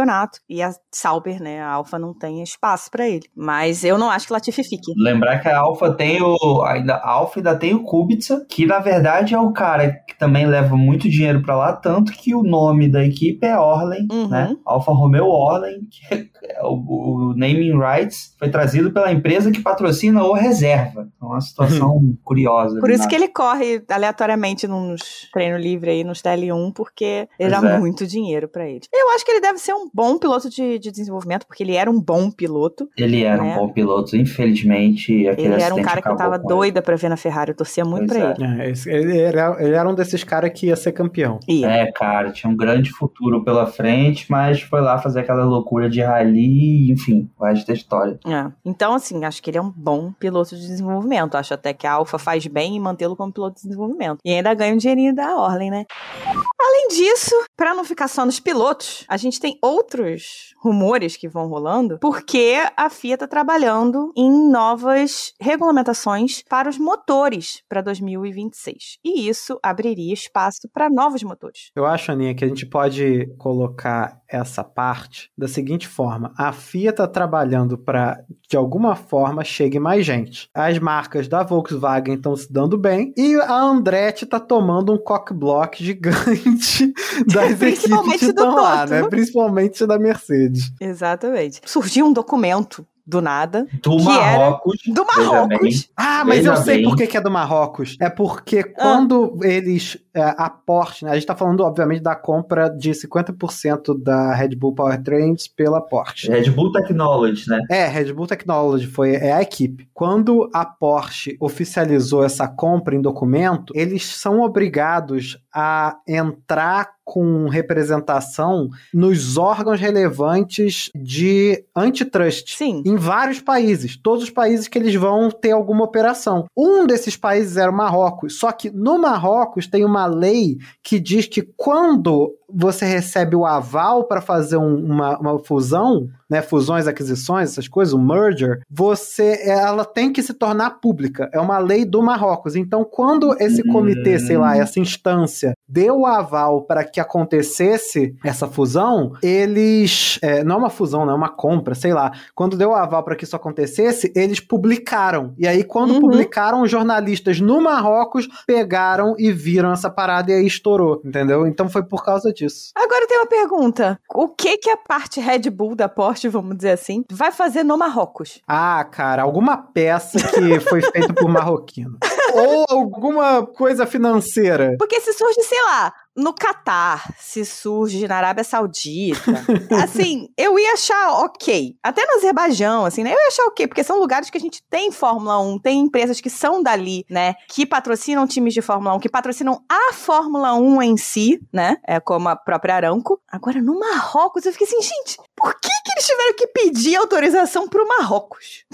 e a Sauber, né, a Alfa não tenha espaço para ele. Mas eu não acho que Latifi fique. Lembrar que a Alfa tem o ainda a Alfa ainda tem o Kubica, que na verdade é o cara que também leva muito dinheiro para lá, tanto que o nome da equipe é Orlen, uhum. né? Alfa Romeo Orlen, que é o, o naming rights foi trazido pela empresa que patrocina o Reserva. É uma situação curiosa. Por isso que ele corre aleatoriamente nos treino livre aí, nos TL1, porque ele dá é. muito dinheiro para ele. Eu acho que ele deve ser um bom piloto de, de desenvolvimento, porque ele era um bom piloto. Ele era né? um bom piloto, infelizmente. ele era um cara que eu tava doida para ver na Ferrari, eu torcia muito pois pra é. ele. É, ele, era, ele era um desses caras que ia ser campeão. Ia. É, cara, tinha um grande futuro pela frente, mas foi lá fazer aquela loucura de rally, enfim, o resto da história. É. Então, assim, acho que ele é um bom piloto de desenvolvimento desenvolvimento. Acho até que a Alfa faz bem em mantê-lo como piloto de desenvolvimento. E ainda ganha um dinheirinho da Orlen, né? Além disso, para não ficar só nos pilotos, a gente tem outros rumores que vão rolando, porque a FIA está trabalhando em novas regulamentações para os motores para 2026. E isso abriria espaço para novos motores. Eu acho, Aninha, que a gente pode colocar essa parte da seguinte forma: a FIA está trabalhando para, de alguma forma, chegue mais gente. As marcas da Volkswagen estão se dando bem e a Andretti está tomando um cockblock gigante das equipes que estão lá, né? Principalmente da Mercedes. Exatamente. Surgiu um documento do nada. Do Marrocos. do Marrocos. Ah, mas eu sei bem. por que, é do Marrocos. É porque ah. quando eles. É, a Porsche, né, a gente tá falando, obviamente, da compra de 50% da Red Bull Powertrains pela Porsche. Red Bull Technology, né? É, Red Bull Technology foi é a equipe. Quando a Porsche oficializou essa compra em documento, eles são obrigados a entrar com representação nos órgãos relevantes de antitrust Sim. em vários países, todos os países que eles vão ter alguma operação. Um desses países era o Marrocos, só que no Marrocos tem uma lei que diz que quando você recebe o aval para fazer um, uma, uma fusão, né, fusões, aquisições, essas coisas, o merger, você, ela tem que se tornar pública. É uma lei do Marrocos. Então, quando esse comitê, sei lá, essa instância deu o aval para que acontecesse essa fusão, eles, é, não é uma fusão, não é uma compra, sei lá. Quando deu o aval para que isso acontecesse, eles publicaram. E aí, quando uhum. publicaram, os jornalistas no Marrocos pegaram e viram essa parada e aí estourou, entendeu? Então foi por causa disso disso. Agora tem uma pergunta. O que que a parte Red Bull da Porsche, vamos dizer assim, vai fazer no Marrocos? Ah, cara, alguma peça que foi feita por marroquino. Ou alguma coisa financeira. Porque se surge, sei lá, no Catar, se surge na Arábia Saudita, assim, eu ia achar ok. Até no Azerbaijão, assim, né? Eu ia achar ok, porque são lugares que a gente tem Fórmula 1, tem empresas que são dali, né? Que patrocinam times de Fórmula 1, que patrocinam a Fórmula 1 em si, né? É como a própria Aramco. Agora, no Marrocos, eu fiquei assim, gente, por que, que eles tiveram que pedir autorização pro Marrocos?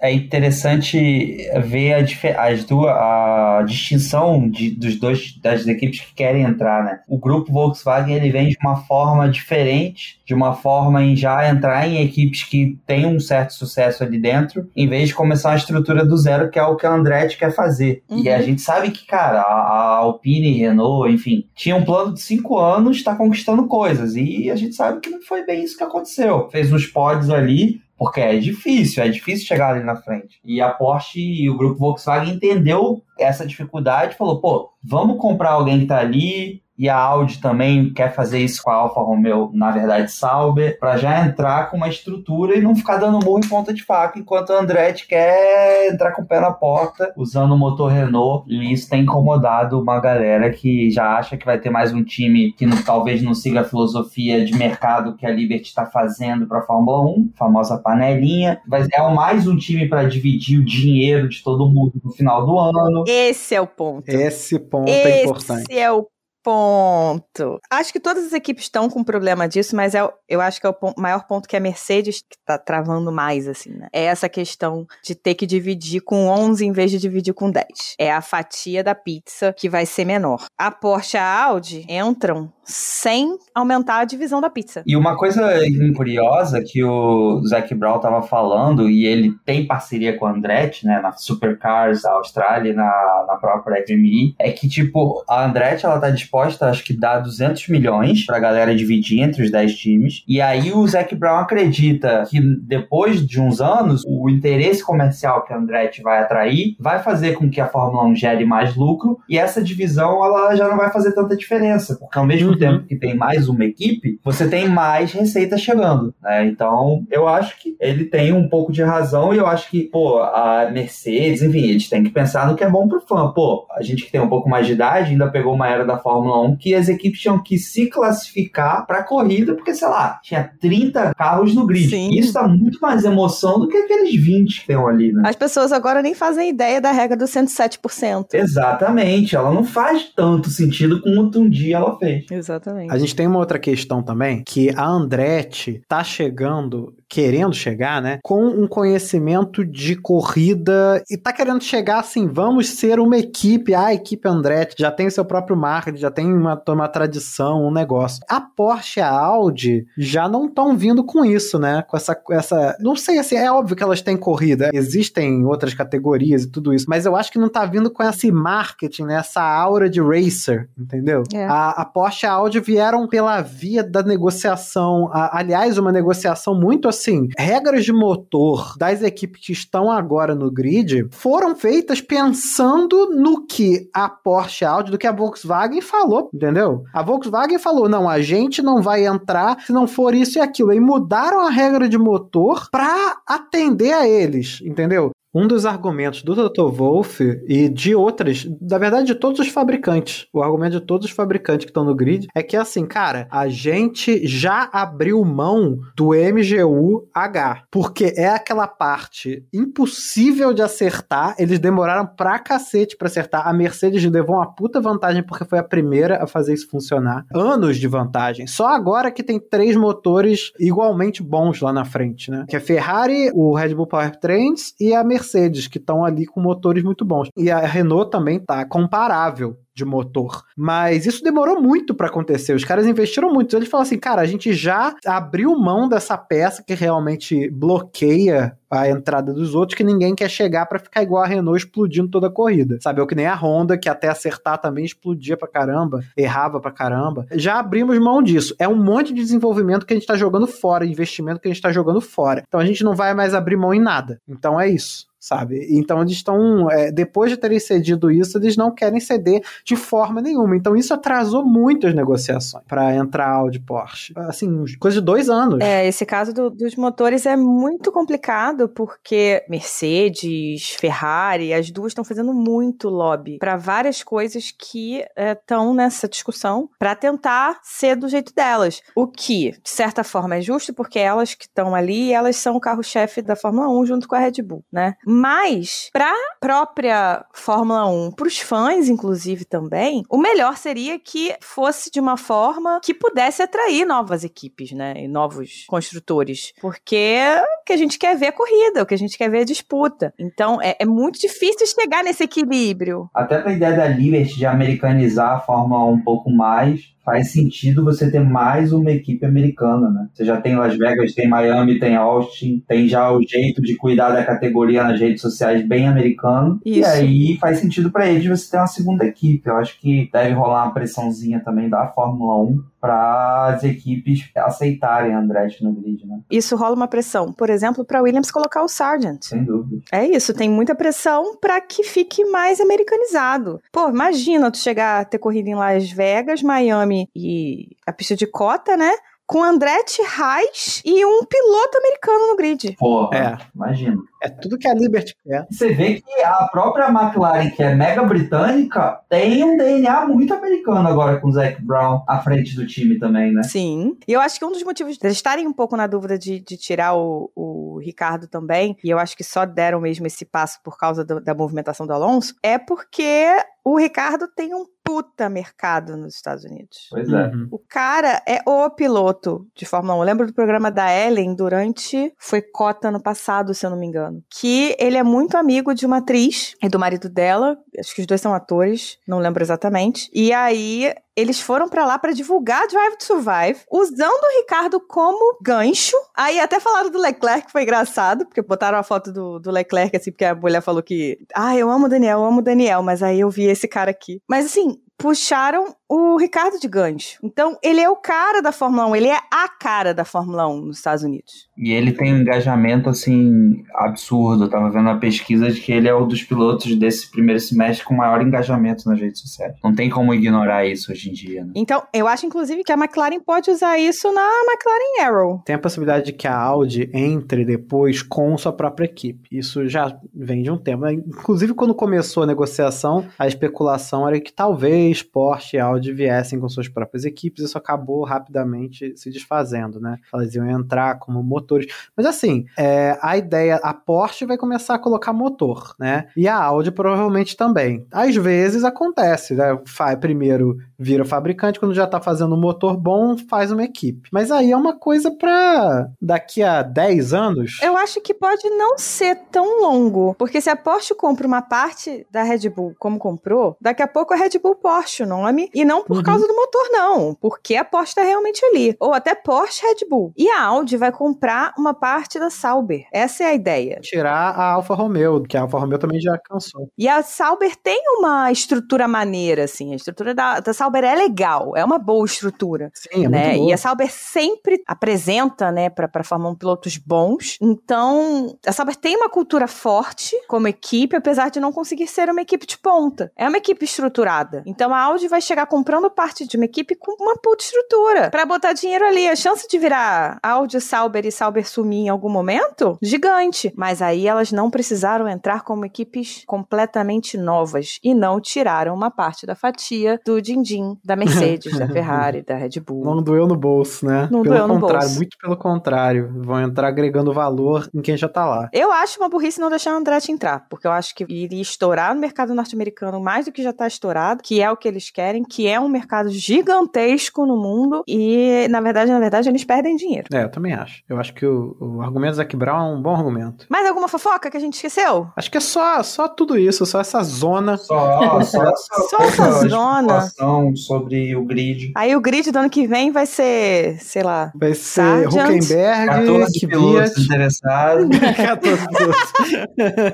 é interessante ver a, as duas, a distinção de, dos dois das equipes que querem entrar, né? O grupo Volkswagen ele vem de uma forma diferente, de uma forma em já entrar em equipes que têm um certo sucesso ali dentro, em vez de começar a estrutura do zero, que é o que a Andretti quer fazer. Uhum. E a gente sabe que, cara, a, a Alpine, Renault, enfim, tinha um plano de cinco anos, está conquistando coisas. E a gente sabe que não foi bem isso que aconteceu. Fez uns pods ali, porque é difícil, é difícil chegar ali na frente. E a Porsche e o grupo Volkswagen entendeu essa dificuldade falou, pô, vamos comprar alguém que tá ali, e a Audi também quer fazer isso com a Alfa Romeo, na verdade, Sauber, para já entrar com uma estrutura e não ficar dando murro em ponta de faca, enquanto a Andretti quer entrar com o pé na porta, usando o motor Renault, e isso tem incomodado uma galera que já acha que vai ter mais um time que não, talvez não siga a filosofia de mercado que a Liberty está fazendo para a Fórmula 1, famosa panelinha, mas é mais um time para dividir o dinheiro de todo mundo no final do ano. Esse é o ponto. Esse ponto é Esse é importante. Esse é o ponto. Acho que todas as equipes estão com problema disso, mas é, eu acho que é o ponto, maior ponto que a Mercedes que tá travando mais, assim, né? É essa questão de ter que dividir com 11 em vez de dividir com 10. É a fatia da pizza que vai ser menor. A Porsche e a Audi entram sem aumentar a divisão da pizza. E uma coisa curiosa que o Zac Brown tava falando, e ele tem parceria com a Andretti, né, na Supercars Austrália na, na própria FMI, é que, tipo, a Andretti, ela tá disposta, acho que dá 200 milhões pra galera dividir entre os 10 times, e aí o Zac Brown acredita que depois de uns anos, o interesse comercial que a Andretti vai atrair vai fazer com que a Fórmula 1 gere mais lucro, e essa divisão, ela já não vai fazer tanta diferença, porque ao mesmo uhum. tempo que tem mais uma equipe, você tem mais receita chegando, né? Então, eu acho que ele tem um pouco de razão e eu acho que, pô, a Mercedes, enfim, eles têm que pensar no que é bom pro fã. Pô, a gente que tem um pouco mais de idade ainda pegou uma era da Fórmula 1 que as equipes tinham que se classificar pra corrida, porque, sei lá, tinha 30 carros no grid. Sim. Isso dá muito mais emoção do que aqueles 20 que tem ali, né? As pessoas agora nem fazem ideia da regra do 107%. Exatamente, ela não faz tanto sentido quanto um dia ela fez. Exatamente. A gente tem uma outra questão também, que a Andretti tá chegando querendo chegar, né, com um conhecimento de corrida e tá querendo chegar assim, vamos ser uma equipe, a equipe Andretti já tem seu próprio marketing, já tem uma, uma tradição, um negócio. A Porsche e a Audi já não estão vindo com isso, né, com essa, essa, não sei assim, é óbvio que elas têm corrida, existem outras categorias e tudo isso, mas eu acho que não tá vindo com esse marketing, né, essa aura de racer, entendeu? É. A, a Porsche e a Audi vieram pela via da negociação, a, aliás, uma negociação muito assim regras de motor das equipes que estão agora no grid foram feitas pensando no que a Porsche Audi, do que a Volkswagen falou, entendeu? A Volkswagen falou: não, a gente não vai entrar se não for isso e aquilo. E mudaram a regra de motor para atender a eles, entendeu? Um dos argumentos do Dr. Wolff e de outras, na verdade de todos os fabricantes, o argumento de todos os fabricantes que estão no grid é que assim, cara, a gente já abriu mão do MGU-H, porque é aquela parte impossível de acertar, eles demoraram pra cacete pra acertar, a Mercedes levou uma puta vantagem porque foi a primeira a fazer isso funcionar, anos de vantagem, só agora que tem três motores igualmente bons lá na frente, né, que é Ferrari, o Red Bull Powertrains e a Mercedes Mercedes, que estão ali com motores muito bons. E a Renault também tá comparável de motor. Mas isso demorou muito para acontecer. Os caras investiram muito. Eles falaram assim, cara, a gente já abriu mão dessa peça que realmente bloqueia a entrada dos outros, que ninguém quer chegar para ficar igual a Renault explodindo toda a corrida. Sabe, o que nem a Honda, que até acertar também explodia pra caramba, errava pra caramba. Já abrimos mão disso. É um monte de desenvolvimento que a gente tá jogando fora, investimento que a gente tá jogando fora. Então a gente não vai mais abrir mão em nada. Então é isso sabe? Então eles estão, é, depois de terem cedido isso, eles não querem ceder de forma nenhuma. Então isso atrasou muito as negociações para entrar Audi Porsche. Assim, coisa de dois anos. É, esse caso do, dos motores é muito complicado porque Mercedes, Ferrari, as duas estão fazendo muito lobby para várias coisas que estão é, nessa discussão para tentar ser do jeito delas. O que, de certa forma, é justo porque elas que estão ali, elas são o carro-chefe da Fórmula 1 junto com a Red Bull, né? Mas para própria Fórmula 1, para os fãs inclusive também, o melhor seria que fosse de uma forma que pudesse atrair novas equipes, né? E novos construtores, porque o que a gente quer ver é corrida, o que a gente quer ver é disputa. Então é, é muito difícil chegar nesse equilíbrio. Até a ideia da Liberty de americanizar a Fórmula 1 um pouco mais, faz sentido você ter mais uma equipe americana, né? Você já tem Las Vegas, tem Miami, tem Austin, tem já o jeito de cuidar da categoria nas redes sociais bem americano. Isso. E aí faz sentido para eles você ter uma segunda equipe. Eu acho que deve rolar uma pressãozinha também da Fórmula 1 para as equipes aceitarem Andretti no grid, né? Isso rola uma pressão, por exemplo, para Williams colocar o Sargent. Sem dúvida. É isso, tem muita pressão para que fique mais americanizado. Pô, imagina tu chegar a ter corrida em Las Vegas, Miami e a pista de cota, né? Com Andretti Reis e um piloto americano no grid. Porra, é. imagina. É tudo que a Liberty quer. Você vê que a própria McLaren, que é mega britânica, tem um DNA muito americano agora com o Zac Brown à frente do time também, né? Sim. E eu acho que um dos motivos de estarem um pouco na dúvida de, de tirar o, o, Ricardo também, e eu acho que só deram mesmo esse passo por causa do, da movimentação do Alonso, é porque o Ricardo tem um puta mercado nos Estados Unidos. Pois é. Uhum. O cara é o piloto de Fórmula 1. Eu lembro do programa da Ellen durante. Foi cota no passado, se eu não me engano. Que ele é muito amigo de uma atriz e do marido dela. Acho que os dois são atores, não lembro exatamente. E aí eles foram para lá para divulgar Drive to Survive, usando o Ricardo como gancho. Aí até falaram do Leclerc, que foi engraçado, porque botaram a foto do, do Leclerc, assim, porque a mulher falou que, ah, eu amo o Daniel, eu amo o Daniel, mas aí eu vi esse cara aqui. Mas assim, puxaram o Ricardo de gancho. Então, ele é o cara da Fórmula 1, ele é a cara da Fórmula 1 nos Estados Unidos. E ele tem um engajamento, assim, absurdo. Eu tava vendo a pesquisa de que ele é um dos pilotos desse primeiro semestre com maior engajamento nas redes sociais. Não tem como ignorar isso hoje em dia, né? Então, eu acho, inclusive, que a McLaren pode usar isso na McLaren Arrow. Tem a possibilidade de que a Audi entre depois com sua própria equipe. Isso já vem de um tempo. Inclusive, quando começou a negociação, a especulação era que talvez Porsche e Audi viessem com suas próprias equipes. Isso acabou rapidamente se desfazendo, né? Elas iam entrar como motores. Mas assim, é, a ideia, a Porsche vai começar a colocar motor, né? E a Audi provavelmente também. Às vezes acontece, né? Primeiro vira fabricante, quando já tá fazendo um motor bom, faz uma equipe. Mas aí é uma coisa para daqui a 10 anos. Eu acho que pode não ser tão longo, porque se a Porsche compra uma parte da Red Bull como comprou, daqui a pouco a Red Bull Porsche o nome, e não por uhum. causa do motor não, porque a Porsche tá realmente ali. Ou até Porsche Red Bull. E a Audi vai comprar uma parte da Sauber. Essa é a ideia. Tirar a Alfa Romeo, que a Alfa Romeo também já cansou. E a Sauber tem uma estrutura maneira, assim, a estrutura da, da Sauber é legal, é uma boa estrutura. Sim, é né? muito boa. E a Sauber sempre apresenta, né, para formar um pilotos bons. Então, a Sauber tem uma cultura forte como equipe, apesar de não conseguir ser uma equipe de ponta. É uma equipe estruturada. Então, a Audi vai chegar comprando parte de uma equipe com uma puta estrutura para botar dinheiro ali. A chance de virar Audi, Sauber e Sauber sumir em algum momento, gigante. Mas aí elas não precisaram entrar como equipes completamente novas e não tiraram uma parte da fatia do din-din da Mercedes, da Ferrari, da Red Bull. Não doeu no bolso, né? Não pelo doeu no contrário, bolso. muito pelo contrário. Vão entrar agregando valor em quem já tá lá. Eu acho uma burrice não deixar o Andretti entrar, porque eu acho que iria estourar no mercado norte-americano mais do que já tá estourado, que é o que eles querem, que é um mercado gigantesco no mundo e, na verdade, na verdade, eles perdem dinheiro. É, eu também acho. Eu acho que o, o argumento Zac Brown é um bom argumento. Mais alguma fofoca que a gente esqueceu? Acho que é só, só tudo isso, só essa zona. Só, só, essa, só essa zona. sobre o grid. Aí o grid do ano que vem vai ser, sei lá. Vai ser Huckenberg, 14 pilotos interessados. 14 pilotos.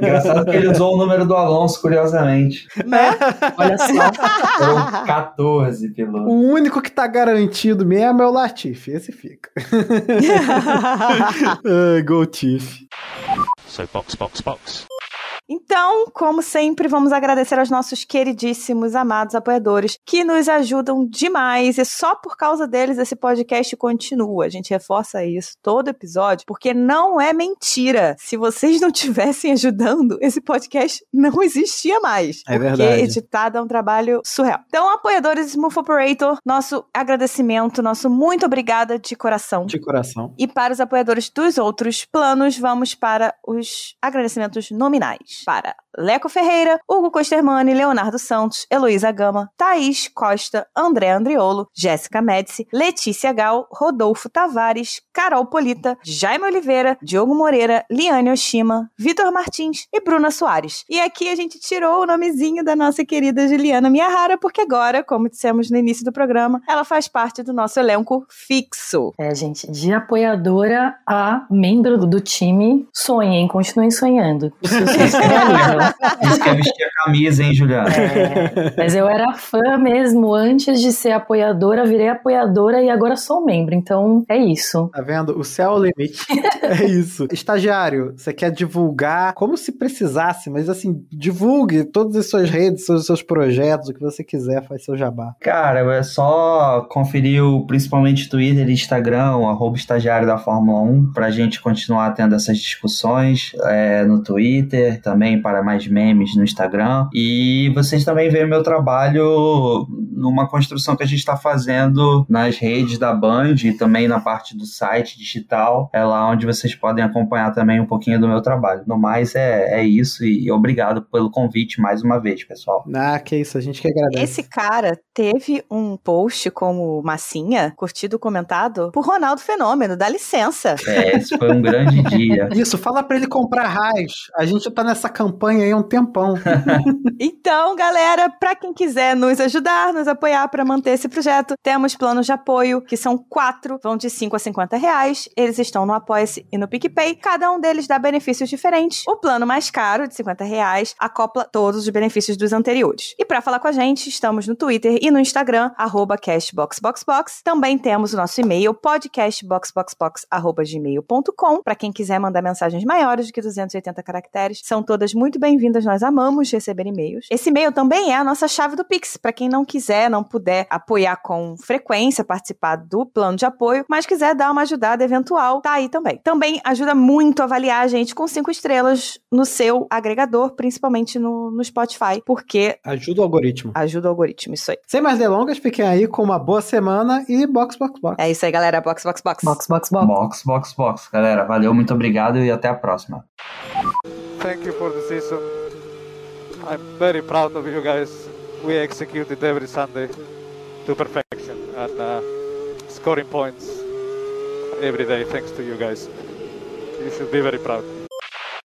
Engraçado que ele usou o número do Alonso, curiosamente. Né? Olha só. Foram 14 pilotos. O único que tá garantido mesmo é o Latifi. Esse fica. uh, go Tiff. So box, box, box. Então, como sempre, vamos agradecer aos nossos queridíssimos, amados apoiadores que nos ajudam demais e só por causa deles esse podcast continua. A gente reforça isso todo episódio, porque não é mentira. Se vocês não tivessem ajudando, esse podcast não existia mais. É porque verdade. editado é um trabalho surreal. Então, apoiadores Smooth Operator, nosso agradecimento, nosso muito obrigada de coração. De coração. E para os apoiadores dos outros planos, vamos para os agradecimentos nominais. Para Leco Ferreira, Hugo Costermani, Leonardo Santos, Heloísa Gama, Thaís Costa, André Andriolo, Jéssica Médici, Letícia Gal, Rodolfo Tavares, Carol Polita, Jaime Oliveira, Diogo Moreira, Liane Oshima, Vitor Martins e Bruna Soares. E aqui a gente tirou o nomezinho da nossa querida Juliana Miyahara, porque agora, como dissemos no início do programa, ela faz parte do nosso elenco fixo. É, gente, de apoiadora a membro do time, sonhem, continuem sonhando. Isso Isso quer vestir a camisa, hein, Juliana? É, mas eu era fã mesmo antes de ser apoiadora, virei apoiadora e agora sou membro. Então é isso. Tá vendo? O céu é o limite. é isso. Estagiário, você quer divulgar como se precisasse, mas assim, divulgue todas as suas redes, todos os seus projetos, o que você quiser, faz seu jabá. Cara, é só conferir o, principalmente Twitter e Instagram, arroba estagiário da Fórmula 1, pra gente continuar tendo essas discussões é, no Twitter, também para mais memes no Instagram. E vocês também veem meu trabalho numa construção que a gente está fazendo nas redes da Band e também na parte do site digital. É lá onde vocês podem acompanhar também um pouquinho do meu trabalho. No mais, é, é isso e obrigado pelo convite mais uma vez, pessoal. Ah, que isso, a gente que agradece. Esse cara teve um post como massinha, curtido, comentado, por Ronaldo Fenômeno, dá licença. É, esse foi um grande dia. Isso, fala pra ele comprar raiz. A gente tá nessa campanha um tempão. Então, galera, pra quem quiser nos ajudar, nos apoiar para manter esse projeto, temos planos de apoio, que são quatro, vão de 5 a 50 reais. Eles estão no Apoia-se e no PicPay. Cada um deles dá benefícios diferentes. O plano mais caro, de 50 reais, acopla todos os benefícios dos anteriores. E para falar com a gente, estamos no Twitter e no Instagram, arroba cashboxboxbox. Também temos o nosso e-mail, podcastboxboxbox.gmail.com. Para quem quiser mandar mensagens maiores do que 280 caracteres, são todas muito bem-vindas. Nós amamos receber e-mails. Esse e-mail também é a nossa chave do Pix, para quem não quiser, não puder apoiar com frequência, participar do plano de apoio, mas quiser dar uma ajudada eventual, tá aí também. Também ajuda muito a avaliar a gente com cinco estrelas no seu agregador, principalmente no, no Spotify, porque Ajuda o algoritmo. ajuda o algoritmo, isso aí. Sem mais delongas, fiquem aí com uma boa semana e box, box, box. É isso aí, galera. Box, box, box. Box, box, box. Box, box, box. Galera, valeu, muito obrigado e até a próxima. Thank you for the season. I'm very proud of you guys. We executed every Sunday to perfection and uh, scoring points every day thanks to you guys. You should be very proud.